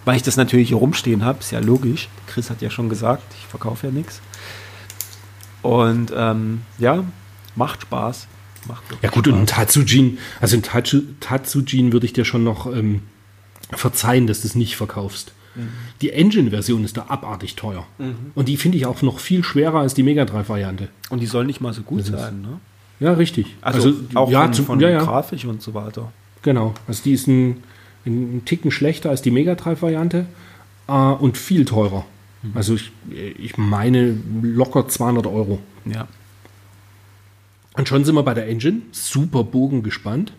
Weil ich das natürlich hier rumstehen habe, ist ja logisch. Chris hat ja schon gesagt, ich verkaufe ja nichts. Und ähm, ja, macht Spaß. Macht Ja gut, und ein Tatsujin, also ein Tatsu, Tatsujin würde ich dir schon noch ähm, verzeihen, dass du es nicht verkaufst. Die Engine-Version ist da abartig teuer. Und die finde ich auch noch viel schwerer als die Mega Drive-Variante. Und die soll nicht mal so gut Das sein, ne? Ja, richtig. Also, auch ja, von, zum- von ja, ja. Grafik und so weiter. Genau. Also die ist ein, ein Ticken schlechter als die Mega Drive-Variante äh, und viel teurer. Also ich, ich meine locker 200 Euro. Ja. Und schon sind wir bei der Engine. Super Bogen gespannt.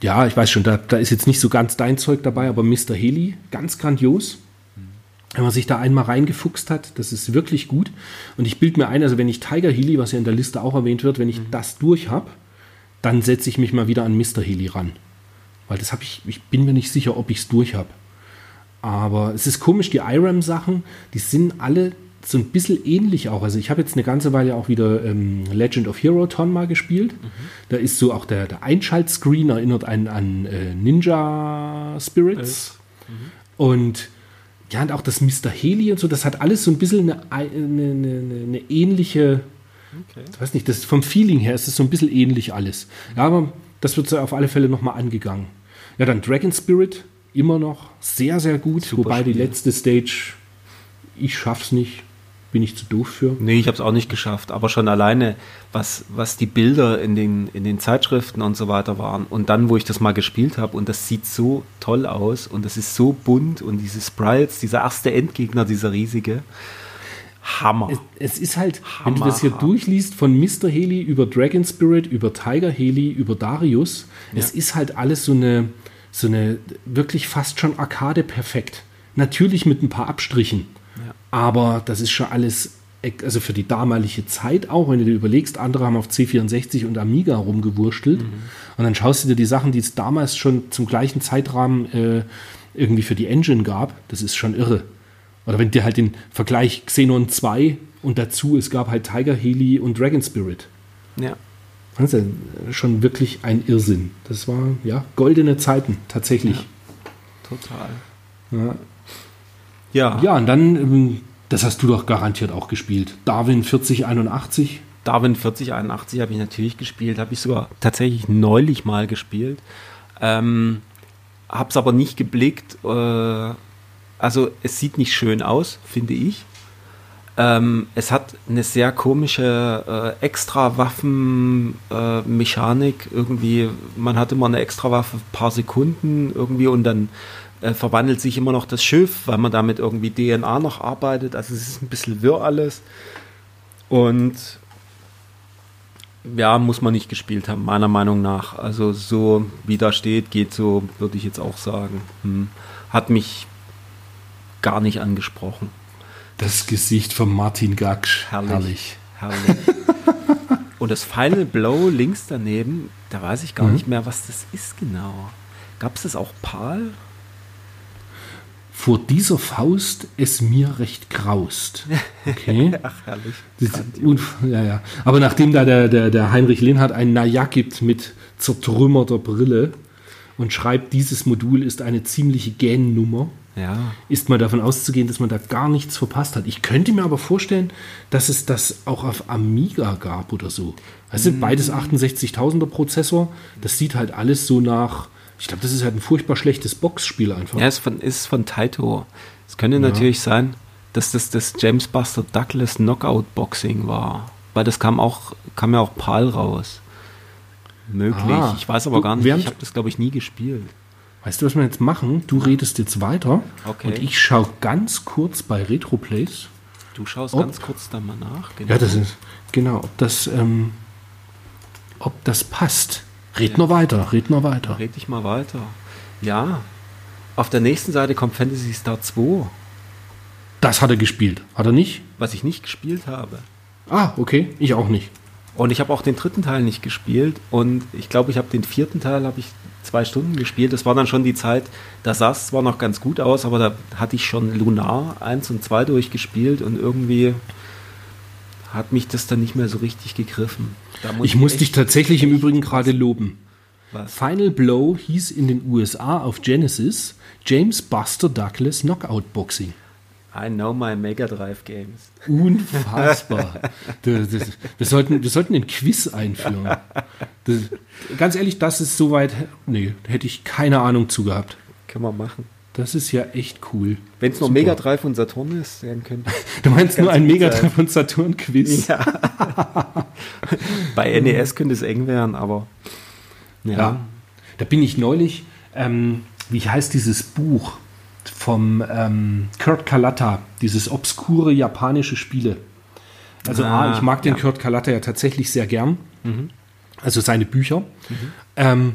Ja, ich weiß schon, da, da ist jetzt nicht so ganz dein Zeug dabei, aber Mr. Heli, ganz grandios. Wenn man sich da einmal reingefuchst hat, das ist wirklich gut. Und ich bilde mir ein, also wenn ich Tiger Heli, was ja in der Liste auch erwähnt wird, wenn ich das durch habe, dann setze ich mich mal wieder an Mr. Heli ran. Weil das habe ich, ich bin mir nicht sicher, ob ich es durch habe. Aber es ist komisch, die IRAM-Sachen, die sind alle so ein bisschen ähnlich auch. Also ich habe jetzt eine ganze Weile auch wieder ähm, Legend of Hero Ton mal gespielt. Da ist so auch der, der Einschaltscreen erinnert einen an äh, Ninja Spirits. Und ja, und auch das Mr. Heli und so, das hat alles so ein bisschen eine, eine, eine, eine, ähnliche, Okay. ich weiß nicht, das vom Feeling her ist es so ein bisschen ähnlich alles. Ja, aber das wird so auf alle Fälle nochmal angegangen. Ja, dann Dragon Spirit, immer noch sehr, sehr gut. Super wobei die Spiel. letzte Stage, ich schaff's nicht, bin ich zu doof für. Nee, ich habe es auch nicht geschafft, aber schon alleine, was, was die Bilder in den, in den Zeitschriften und so weiter waren. Und dann, wo ich das mal gespielt habe, und das sieht so toll aus und das ist so bunt und diese Sprites, dieser erste Endgegner, dieser riesige. Hammer. Es, es ist halt, wenn du das hier Hammerhart. durchliest, von Mr. Heli über Dragon Spirit, über Tiger Heli, über Darius, es ist halt alles so eine, so eine wirklich fast schon Arcade perfekt. Natürlich mit ein paar Abstrichen. Ja. Aber das ist schon alles, also für die damalige Zeit auch, wenn du dir überlegst, andere haben auf C64 und Amiga rumgewurstelt. Und dann schaust du dir die Sachen, die es damals schon zum gleichen Zeitrahmen äh, irgendwie für die Engine gab, das ist schon irre. Oder wenn dir halt den Vergleich Xenon 2 und dazu, es gab halt Tiger Heli und Dragon Spirit. Ja. Das ist ja schon wirklich ein Irrsinn. Das war, ja, goldene Zeiten, tatsächlich. Total. Ja, Ja. ja und dann, ähm, das hast du doch garantiert auch gespielt. Darwin 4081. Darwin 4081 habe ich natürlich gespielt, habe ich sogar tatsächlich neulich mal gespielt. Ähm, habe es aber nicht geblickt. Äh, also es sieht nicht schön aus, finde ich. Ähm, es hat eine sehr komische äh, Extra-Waffen-Mechanik. irgendwie, man hat immer eine Extrawaffe, paar Sekunden irgendwie und dann äh, verwandelt sich immer noch das Schiff, weil man damit irgendwie DNA noch arbeitet. Also es ist ein bisschen wirr alles. Und ja, muss man nicht gespielt haben, meiner Meinung nach. Also so wie da steht, geht so, würde ich jetzt auch sagen. Hm. Hat mich gar nicht angesprochen. Das Gesicht von Martin Gaksch. Herrlich. Herrlich. *laughs* Und das Final Blow links daneben, da weiß ich gar Mhm. nicht mehr, was das ist genau. Gab es das auch PAL? Vor dieser Faust es mir recht graust. Okay. *laughs* Ach, herrlich. Ja, ja. Aber nachdem da der, der, der Heinrich Linhardt ein Naja gibt mit zertrümmerter Brille und schreibt, dieses Modul ist eine ziemliche Gähnnummer, Ja. ist mal davon auszugehen, dass man da gar nichts verpasst hat. Ich könnte mir aber vorstellen, dass es das auch auf Amiga gab oder so. Weißt du, beides 68.000er Prozessor, das sieht halt alles so nach, Ich glaube, das ist halt ein furchtbar schlechtes Boxspiel einfach. Ja, ist von, ist von Taito. Es könnte ja. natürlich sein, dass das das James Buster Douglas Knockout Boxing war. Weil das kam auch, kam ja auch PAL raus. Möglich. Ah, ich weiß aber du, gar nicht. Ich habe das, glaube ich, nie gespielt. Weißt du, was wir jetzt machen? Du redest jetzt weiter okay. und ich schaue ganz kurz bei Retroplays. Du schaust ob, ganz kurz da mal nach. Genau. Ja, das ist genau, ob das, ähm, ob das passt. Red nur weiter, red nur weiter. Red ich mal weiter. Ja. Auf der nächsten Seite kommt Fantasy Star 2. Das hat er gespielt, hat er nicht? Was ich nicht gespielt habe. Ah, okay, ich auch nicht. Und ich habe auch den dritten Teil nicht gespielt und ich glaube, ich habe den vierten Teil habe ich zwei Stunden gespielt. Das war dann schon die Zeit, da sah es zwar noch ganz gut aus, aber da hatte ich schon Lunar 1 und 2 durchgespielt und irgendwie hat mich das dann nicht mehr so richtig gegriffen. Muss ich, ich muss dich tatsächlich im Übrigen gerade loben. Was? Final Blow hieß in den USA auf Genesis James Buster Douglas Knockout Boxing. I know my Mega Drive Games. Unfassbar. *laughs* wir, sollten, wir sollten einen Quiz einführen. Das, ganz ehrlich, das ist soweit. Nee, hätte ich keine Ahnung zu gehabt. Können wir machen. Das ist ja echt cool. Wenn es nur Mega Drive und Saturn ist, dann könnte. *laughs* Du meinst nur ein Mega Drive und Saturn Quiz? *laughs* Ja. *laughs* Bei NES könnte es eng werden, aber. Ja. ja. Da bin ich neulich. Ähm, wie heißt dieses Buch? vom ähm, Kurt Kalata, dieses obskure japanische Spiele. Also ah, A, ich mag den ja. Kurt Kalata ja tatsächlich sehr gern. Mhm. Also seine Bücher. Mhm. Ähm,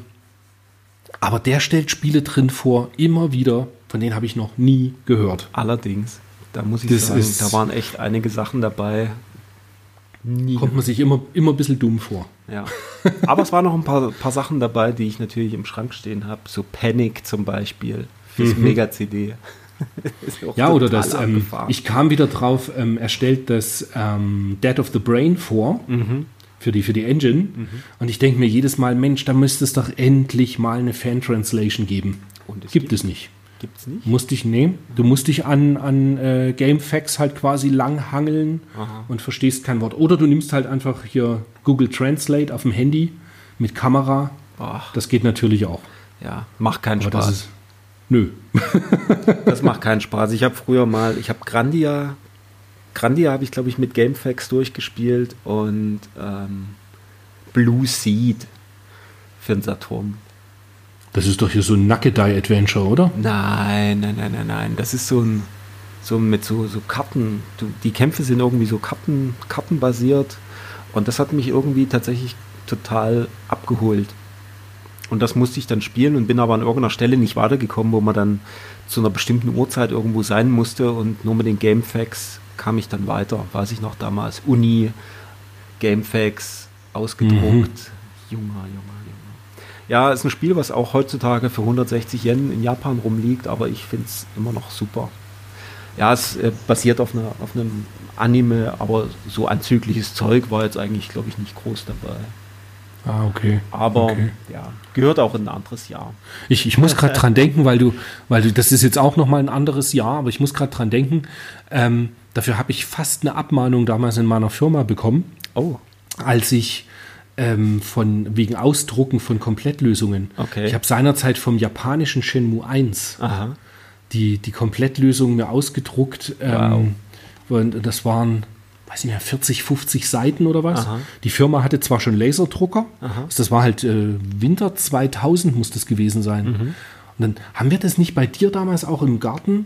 aber der stellt Spiele drin vor, immer wieder, von denen habe ich noch nie gehört. Allerdings, da muss ich das sagen, da waren echt einige Sachen dabei. Nie kommt man sich immer, immer ein bisschen dumm vor. Ja. Aber es waren noch ein paar, paar Sachen dabei, die ich natürlich im Schrank stehen habe. So Panic zum Beispiel fürs mhm. Mega-CD. *laughs* ja, oder das, ähm, ich kam wieder drauf, ähm, er stellt das ähm, Dead of the Brain vor. Mhm. Für die, für die Engine. Mhm. Und ich denke mir jedes Mal, Mensch, da müsste es doch endlich mal eine Fan-Translation geben. Und es gibt, gibt es nicht. Gibt es nicht? Musst dich, nee, du musst dich an, an äh, GameFAQs halt quasi langhangeln Aha. und verstehst kein Wort. Oder du nimmst halt einfach hier Google Translate auf dem Handy mit Kamera. Ach. Das geht natürlich auch. Ja, macht keinen Aber Spaß. Nö. *laughs* das macht keinen Spaß. Ich habe früher mal, ich habe Grandia, Grandia habe ich glaube ich mit Gamefax durchgespielt und ähm, Blue Seed für den Saturn. Das ist doch hier so ein Nackedei Adventure, oder? Nein, nein, nein, nein, nein. Das ist so ein so mit so, so Karten. Die Kämpfe sind irgendwie so Karten, kartenbasiert. Und das hat mich irgendwie tatsächlich total abgeholt. Und das musste ich dann spielen und bin aber an irgendeiner Stelle nicht weitergekommen, wo man dann zu einer bestimmten Uhrzeit irgendwo sein musste und nur mit den Gamefacts kam ich dann weiter. Weiß ich noch damals. Uni, Gamefacts, ausgedruckt. Mhm. Junger, junger, junger. Ja, ist ein Spiel, was auch heutzutage für 160 Yen in Japan rumliegt, aber ich finde es immer noch super. Ja, es äh, basiert auf, einer, auf einem Anime, aber so anzügliches Zeug war jetzt eigentlich, glaube ich, nicht groß dabei. Ah, okay. Aber okay. ja, gehört auch in ein anderes Jahr. Ich, ich muss gerade dran denken, weil du, weil du, das ist jetzt auch nochmal ein anderes Jahr, aber ich muss gerade dran denken, ähm, dafür habe ich fast eine Abmahnung damals in meiner Firma bekommen. Oh. Als ich ähm, von, wegen Ausdrucken von Komplettlösungen. Okay. Ich habe seinerzeit vom japanischen Shenmue 1 Aha. Die, die Komplettlösung mir ausgedruckt. Ähm, wow. Und das waren weiß nicht mehr, 40, 50 Seiten oder was. Aha. Die Firma hatte zwar schon Laserdrucker, Aha. das war halt äh, Winter 2000 muss das gewesen sein. Mhm. Und dann haben wir das nicht bei dir damals auch im Garten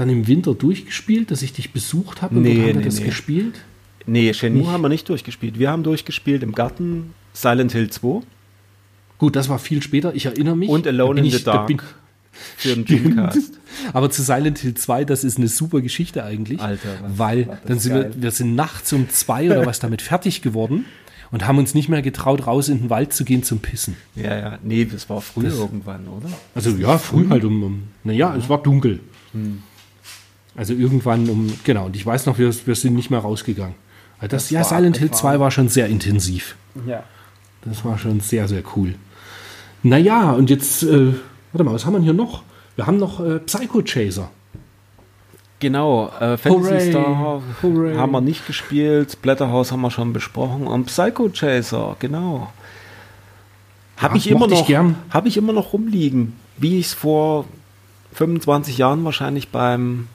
dann im Winter durchgespielt, dass ich dich besucht habe und nee, haben wir nee, das nee. gespielt? Nee, Shenmue haben wir nicht durchgespielt. Wir haben durchgespielt im Garten Silent Hill 2. Gut, das war viel später, ich erinnere mich. Und Alone in ich, the Dark. Bin, für den *laughs* Dreamcast. Aber zu Silent Hill 2, das ist eine super Geschichte eigentlich. Alter, was, weil was dann sind wir, wir sind nachts um zwei oder was damit fertig geworden und haben uns nicht mehr getraut, raus in den Wald zu gehen zum Pissen. Ja, ja, nee, das war früh das, irgendwann, oder? Also ja, früh halt um, um naja, ja. es war dunkel. Hm. Also irgendwann um, genau, und ich weiß noch, wir, wir sind nicht mehr rausgegangen. Also das, das ja, Silent Hill 2 war schon sehr intensiv. Ja. Das war schon sehr, sehr cool. Naja, und jetzt äh, Warte mal, was haben wir hier noch? Wir haben noch äh, Psycho Chaser. Genau, äh, Fantasy Hooray. Star Hooray. haben wir nicht gespielt, Blätterhaus haben wir schon besprochen und Psycho Chaser, genau. Habe ich, immer noch, hab ich immer noch rumliegen, wie ich es vor 25 Jahren wahrscheinlich beim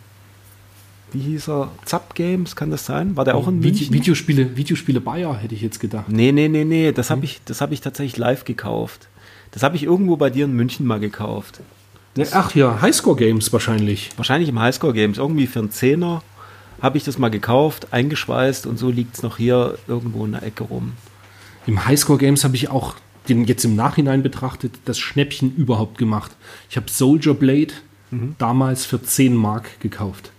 wie hieß er? Zap Games, kann das sein? War der auch in München? Videospiele, Videospiele Bayer, hätte ich jetzt gedacht. Nee, nee, nee, nee, das habe hm. ich, hab ich tatsächlich live gekauft. Das habe ich irgendwo bei dir in München mal gekauft. Das Ach ja, Highscore Games wahrscheinlich. Wahrscheinlich im Highscore Games. Irgendwie für einen Zehner habe ich das mal gekauft, eingeschweißt und so liegt es noch hier irgendwo in der Ecke rum. Im Highscore Games habe ich auch den jetzt im Nachhinein betrachtet das Schnäppchen überhaupt gemacht. Ich habe Soldier Blade mhm. damals für 10 Mark gekauft.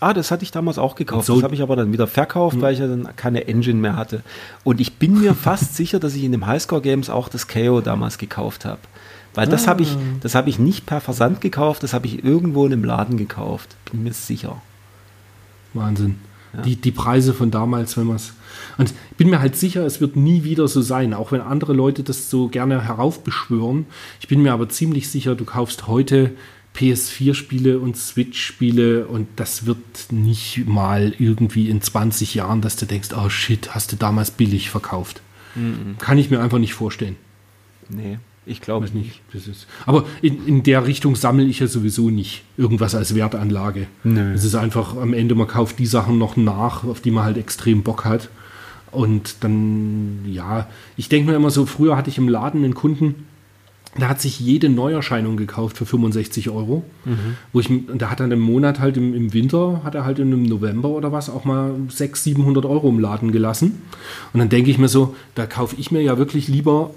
Ah, das hatte ich damals auch gekauft. So das habe ich aber dann wieder verkauft, mhm. weil ich ja dann keine Engine mehr hatte. Und ich bin mir *laughs* fast sicher, dass ich in dem Highscore Games auch das KO damals gekauft habe. Weil das ah. habe ich, das habe ich nicht per Versand gekauft, das habe ich irgendwo in einem Laden gekauft. Bin mir sicher. Wahnsinn. Ja. Die, die Preise von damals, wenn man es. Und ich bin mir halt sicher, es wird nie wieder so sein, auch wenn andere Leute das so gerne heraufbeschwören. Ich bin mir aber ziemlich sicher, du kaufst heute PS4-Spiele und Switch-Spiele und das wird nicht mal irgendwie in 20 Jahren, dass du denkst, oh shit, hast du damals billig verkauft. Mhm. Kann ich mir einfach nicht vorstellen. Nee, ich glaube nicht. Das ist, aber in, in der Richtung sammle ich ja sowieso nicht irgendwas als Wertanlage. Es ist einfach am Ende, man kauft die Sachen noch nach, auf die man halt extrem Bock hat. Und dann, ja, ich denke mir immer so, früher hatte ich im Laden einen Kunden, da hat sich jede Neuerscheinung gekauft für 65 Euro. Mhm. Wo ich, da hat er im Monat halt im, im, Winter, hat er halt im November oder was auch mal 600, 700 Euro im Laden gelassen. Und dann denke ich mir so, da kaufe ich mir ja wirklich lieber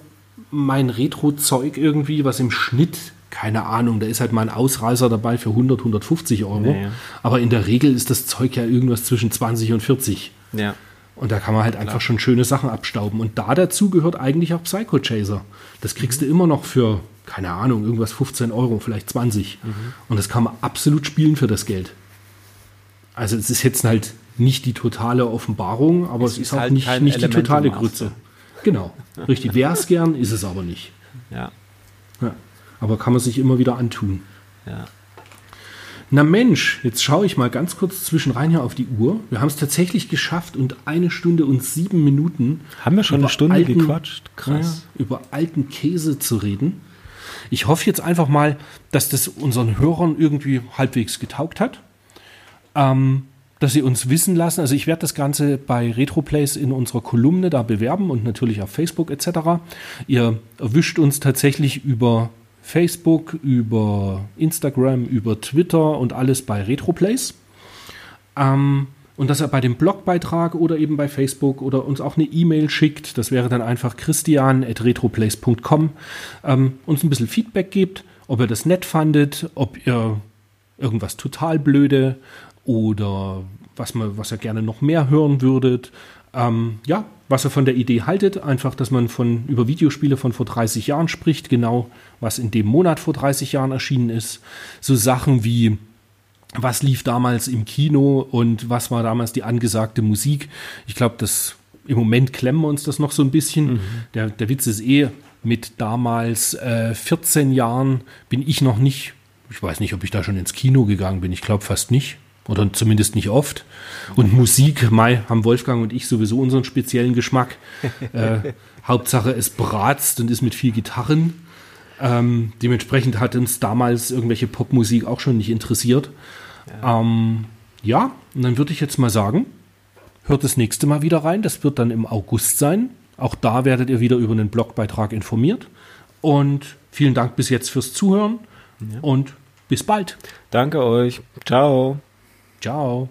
mein Retro-Zeug irgendwie, was im Schnitt, keine Ahnung, da ist halt mal ein Ausreißer dabei für 100, 150 Euro. Ja, ja. Aber in der Regel ist das Zeug ja irgendwas zwischen 20 und 40. Ja. Und da kann man halt einfach schon schöne Sachen abstauben. Und da dazu gehört eigentlich auch Psycho Chaser. Das kriegst mhm. du immer noch für, keine Ahnung, irgendwas 15 Euro, vielleicht 20. Mhm. Und das kann man absolut spielen für das Geld. Also es ist jetzt halt nicht die totale Offenbarung, aber es, es ist, ist, auch halt nicht, nicht die totale Grütze. Genau, richtig. *laughs* Wäre es gern, ist es aber nicht. Ja. ja. Aber kann man sich immer wieder antun. Ja. Na Mensch, jetzt schaue ich mal ganz kurz zwischen rein hier auf die Uhr. Wir haben es tatsächlich geschafft und eine Stunde und sieben Minuten. Haben wir schon eine Stunde alten, gequatscht? Krass. Ja, über alten Käse zu reden. Ich hoffe jetzt einfach mal, dass das unseren Hörern irgendwie halbwegs getaugt hat. Ähm, dass sie uns wissen lassen. Also ich werde das Ganze bei Retroplays in unserer Kolumne da bewerben und natürlich auf Facebook etc. Ihr erwischt uns tatsächlich über Facebook, über Instagram, über Twitter und alles bei Retroplays. Ähm, und dass er bei dem Blogbeitrag oder eben bei Facebook oder uns auch eine E-Mail schickt, das wäre dann einfach christian.retroplays.com, ähm, uns ein bisschen Feedback gibt, ob ihr das nett fandet, ob ihr irgendwas total blöde oder was, man, was ihr gerne noch mehr hören würdet. Ähm, ja, was ihr von der Idee haltet, einfach, dass man von, über Videospiele von vor 30 Jahren spricht, genau was in dem Monat vor 30 Jahren erschienen ist. So Sachen wie, was lief damals im Kino und was war damals die angesagte Musik. Ich glaube, das im Moment klemmen wir uns das noch so ein bisschen. Mhm. Der, der Witz ist eh, mit damals äh, 14 Jahren bin ich noch nicht, ich weiß nicht, ob ich da schon ins Kino gegangen bin, ich glaube fast nicht. Oder zumindest nicht oft. Und Musik, Mai, haben Wolfgang und ich sowieso unseren speziellen Geschmack. *laughs* äh, Hauptsache, es bratzt und ist mit viel Gitarren. Ähm, dementsprechend hat uns damals irgendwelche Popmusik auch schon nicht interessiert. Ja, ähm, ja und dann würde ich jetzt mal sagen, hört das nächste Mal wieder rein. Das wird dann im August sein. Auch da werdet ihr wieder über einen Blogbeitrag informiert. Und vielen Dank bis jetzt fürs Zuhören ja. und bis bald. Danke euch. Ciao. Ciao.